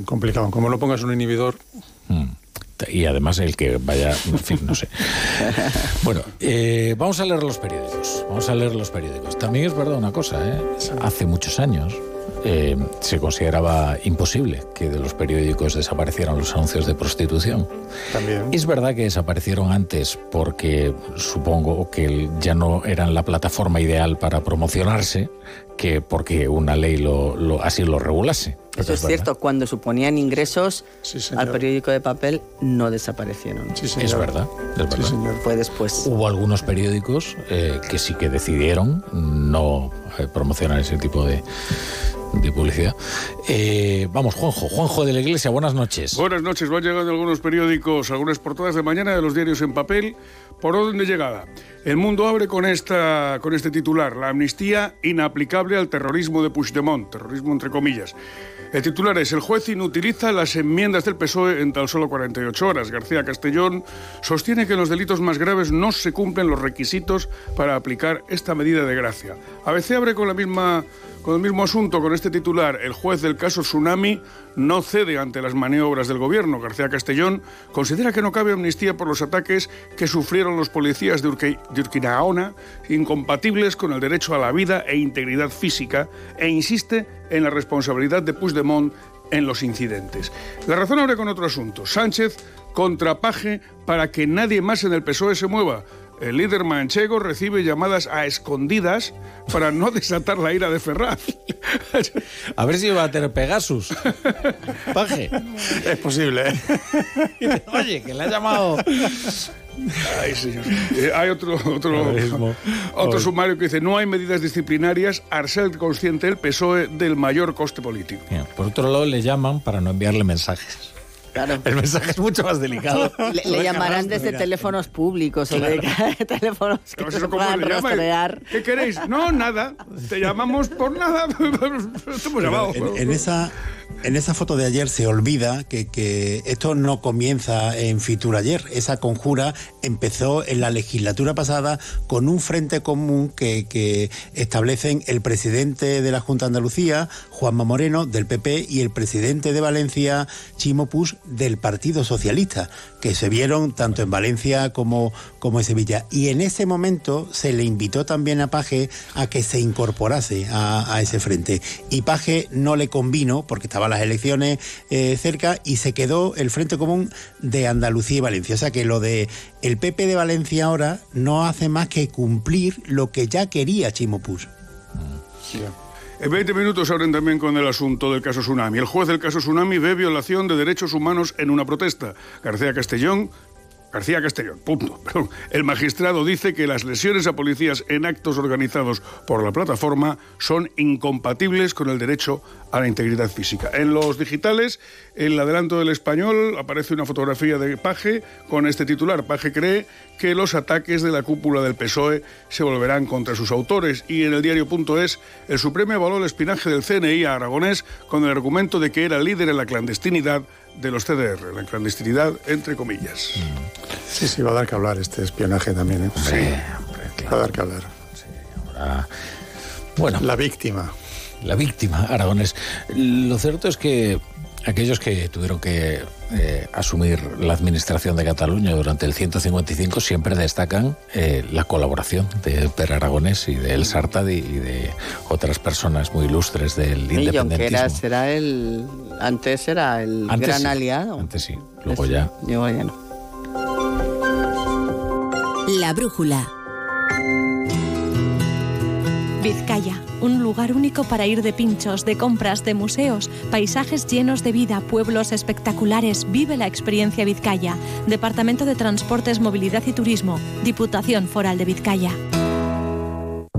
Complicado. Como no pongas un inhibidor, Mm. Y además el que vaya, en fin, no sé. Bueno, eh, vamos a leer los periódicos. Vamos a leer los periódicos. También es verdad una cosa, ¿eh? Hace muchos años eh, se consideraba imposible que de los periódicos desaparecieran los anuncios de prostitución. también. Es verdad que desaparecieron antes porque supongo que ya no eran la plataforma ideal para promocionarse que porque una ley lo, lo- así lo regulase. Eso es verdad. cierto, cuando suponían ingresos Sí, al periódico de papel no desaparecieron. Sí, señor. Es verdad, es verdad. Sí, señor. Fue después. Hubo algunos periódicos eh, que sí que decidieron no eh, promocionar ese tipo de, de publicidad. Eh, vamos, Juanjo, Juanjo de la Iglesia, buenas noches. Buenas noches, van llegando algunos periódicos, algunas portadas de mañana de los diarios en papel. Por orden de llegada. El mundo abre con, esta, con este titular, la amnistía inaplicable al terrorismo de Puigdemont, terrorismo entre comillas. El titular es, el juez inutiliza las enmiendas del PSOE en tan solo 48 horas. García Castellón sostiene que en los delitos más graves no se cumplen los requisitos para aplicar esta medida de gracia. ABC abre con la misma con el mismo asunto, con este titular, el juez del caso Tsunami no cede ante las maniobras del gobierno. García Castellón considera que no cabe amnistía por los ataques que sufrieron los policías de, Urque- de Urquinaona, incompatibles con el derecho a la vida e integridad física, e insiste en la responsabilidad de Puigdemont en los incidentes. La razón abre con otro asunto. Sánchez contra Paje para que nadie más en el PSOE se mueva. El líder manchego recibe llamadas a escondidas para no desatar la ira de Ferraz. A ver si va a tener Pegasus. Paje. Es posible, ¿eh? Oye, que le ha llamado. Ay, señor. Eh, hay otro, otro, otro sumario que dice, no hay medidas disciplinarias, Arcel consciente el PSOE del mayor coste político. Por otro lado, le llaman para no enviarle mensajes. Claro. El mensaje es mucho más delicado. Le, le llamarán desde teléfonos públicos o de teléfonos que se ¿cómo puedan rastrear. ¿Qué queréis? No, nada. Te llamamos por nada. Te hemos llamado. En, en esa, en esa foto de ayer se olvida que, que esto no comienza en Fitur ayer. Esa conjura empezó en la legislatura pasada con un frente común que, que establecen el presidente de la Junta de Andalucía, Juanma Moreno, del PP, y el presidente de Valencia, Chimo Puig, del Partido Socialista, que se vieron tanto en Valencia como, como en Sevilla. Y en ese momento se le invitó también a Paje a que se incorporase a, a ese frente. Y Paje no le convino, porque estaban las elecciones eh, cerca, y se quedó el Frente Común de Andalucía y Valencia. O sea que lo de el PP de Valencia ahora no hace más que cumplir lo que ya quería Chimo Puig. En 20 minutos abren también con el asunto del caso Tsunami. El juez del caso Tsunami ve violación de derechos humanos en una protesta. García Castellón García Castellón, punto. El magistrado dice que las lesiones a policías en actos organizados por la plataforma son incompatibles con el derecho a la integridad física. En los digitales, en el adelanto del español, aparece una fotografía de Paje con este titular. Paje cree que los ataques de la cúpula del PSOE se volverán contra sus autores. Y en el diario.es, el Supremo evaluó el espinaje del CNI a Aragonés con el argumento de que era líder en la clandestinidad de los CDR, la clandestinidad entre comillas. Sí, sí, va a dar que hablar este espionaje también. ¿eh? Sí, hombre, Va a dar que hablar. ahora- Bueno. La víctima. La víctima, Aragones. Lo cierto es que aquellos que tuvieron que eh, asumir la administración de Cataluña durante el 155 siempre destacan eh, la colaboración de Per Aragonés y de El Sartadi y de otras personas muy ilustres del Junqueras independentismo. será el. Antes era el Antes gran sí, aliado. Antes sí, luego ya. Luego ya no. La brújula. Vizcaya, un lugar único para ir de pinchos, de compras, de museos, paisajes llenos de vida, pueblos espectaculares. Vive la experiencia Vizcaya. Departamento de Transportes, Movilidad y Turismo. Diputación Foral de Vizcaya.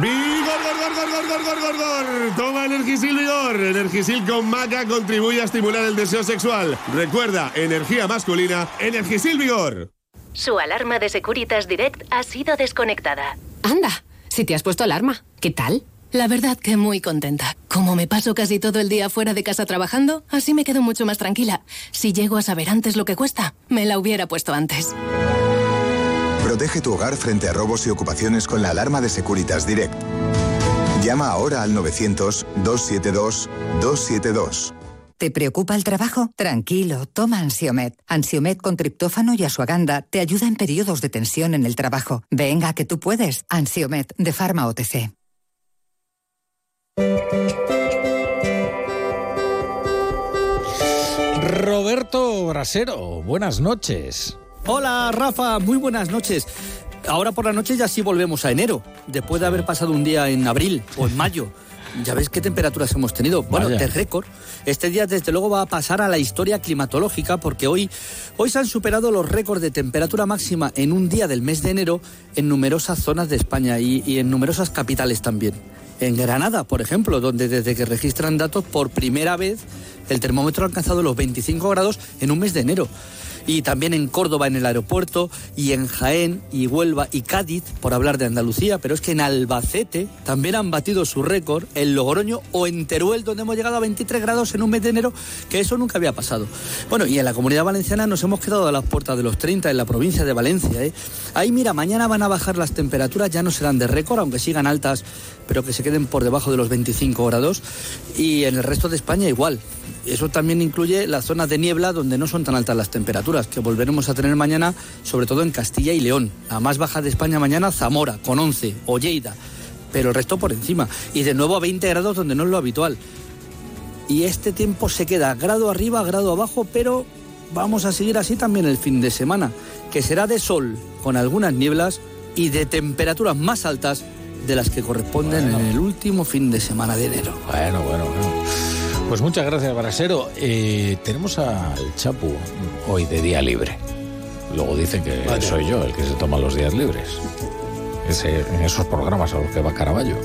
¡Vigor, gor, gor, gor, gor, gor, gor, gor! Toma Energisil Vigor. Energisil con maca contribuye a estimular el deseo sexual. Recuerda, energía masculina, Energisil Vigor. Su alarma de Securitas Direct ha sido desconectada. Anda, si te has puesto alarma, ¿qué tal? La verdad que muy contenta. Como me paso casi todo el día fuera de casa trabajando, así me quedo mucho más tranquila. Si llego a saber antes lo que cuesta, me la hubiera puesto antes. Protege tu hogar frente a robos y ocupaciones con la alarma de Securitas Direct. Llama ahora al 900-272-272. ¿Te preocupa el trabajo? Tranquilo, toma Ansiomed. Ansiomed con triptófano y asuaganda te ayuda en periodos de tensión en el trabajo. Venga, que tú puedes. Ansiomed de Pharma OTC. Roberto Brasero, buenas noches. Hola Rafa, muy buenas noches. Ahora por la noche ya sí volvemos a enero, después de haber pasado un día en abril o en mayo. Ya ves qué temperaturas hemos tenido. Bueno, Vaya. de récord. Este día desde luego va a pasar a la historia climatológica porque hoy, hoy se han superado los récords de temperatura máxima en un día del mes de enero en numerosas zonas de España y, y en numerosas capitales también. En Granada, por ejemplo, donde desde que registran datos por primera vez el termómetro ha alcanzado los 25 grados en un mes de enero. Y también en Córdoba en el aeropuerto, y en Jaén, y Huelva y Cádiz, por hablar de Andalucía, pero es que en Albacete también han batido su récord, en Logroño o en Teruel, donde hemos llegado a 23 grados en un mes de enero, que eso nunca había pasado. Bueno, y en la comunidad valenciana nos hemos quedado a las puertas de los 30 en la provincia de Valencia. ¿eh? Ahí mira, mañana van a bajar las temperaturas, ya no serán de récord, aunque sigan altas, pero que se queden por debajo de los 25 grados. Y en el resto de España igual. Eso también incluye las zonas de niebla donde no son tan altas las temperaturas, que volveremos a tener mañana, sobre todo en Castilla y León. La más baja de España mañana, Zamora, con 11, o Lleida, pero el resto por encima. Y de nuevo a 20 grados donde no es lo habitual. Y este tiempo se queda grado arriba, grado abajo, pero vamos a seguir así también el fin de semana, que será de sol con algunas nieblas y de temperaturas más altas de las que corresponden en el último fin de semana de enero. Bueno, bueno, bueno. Pues muchas gracias, Brasero. Eh, tenemos al Chapu hoy de día libre. Luego dicen que soy yo el que se toma los días libres. ese- en esos programas a los que va Caraballo.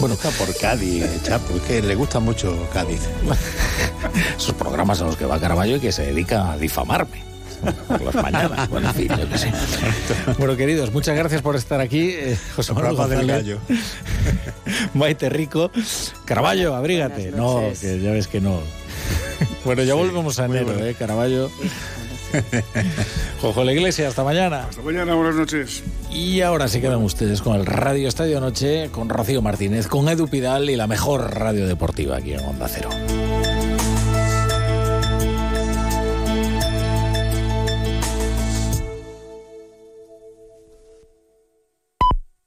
Bueno, Está por Cádiz, Chapo, es que le gusta mucho Cádiz. esos programas a los que va Caraballo y que se dedica a difamarme. Por las mañanas, bueno, en fin, yo qué sé. Bueno, queridos, muchas gracias por estar aquí. Eh, José El Manuel González, Maite Rico, Caraballo, abrígate. No, que ya ves que no. Bueno, ya volvemos a enero, ¿eh, Caraballo? Jojo la Iglesia, hasta mañana. Hasta mañana, buenas noches. Y ahora se quedan ustedes con el Radio Estadio Noche, con Rocío Martínez, con Edu Pidal y la mejor radio deportiva aquí en Onda Cero.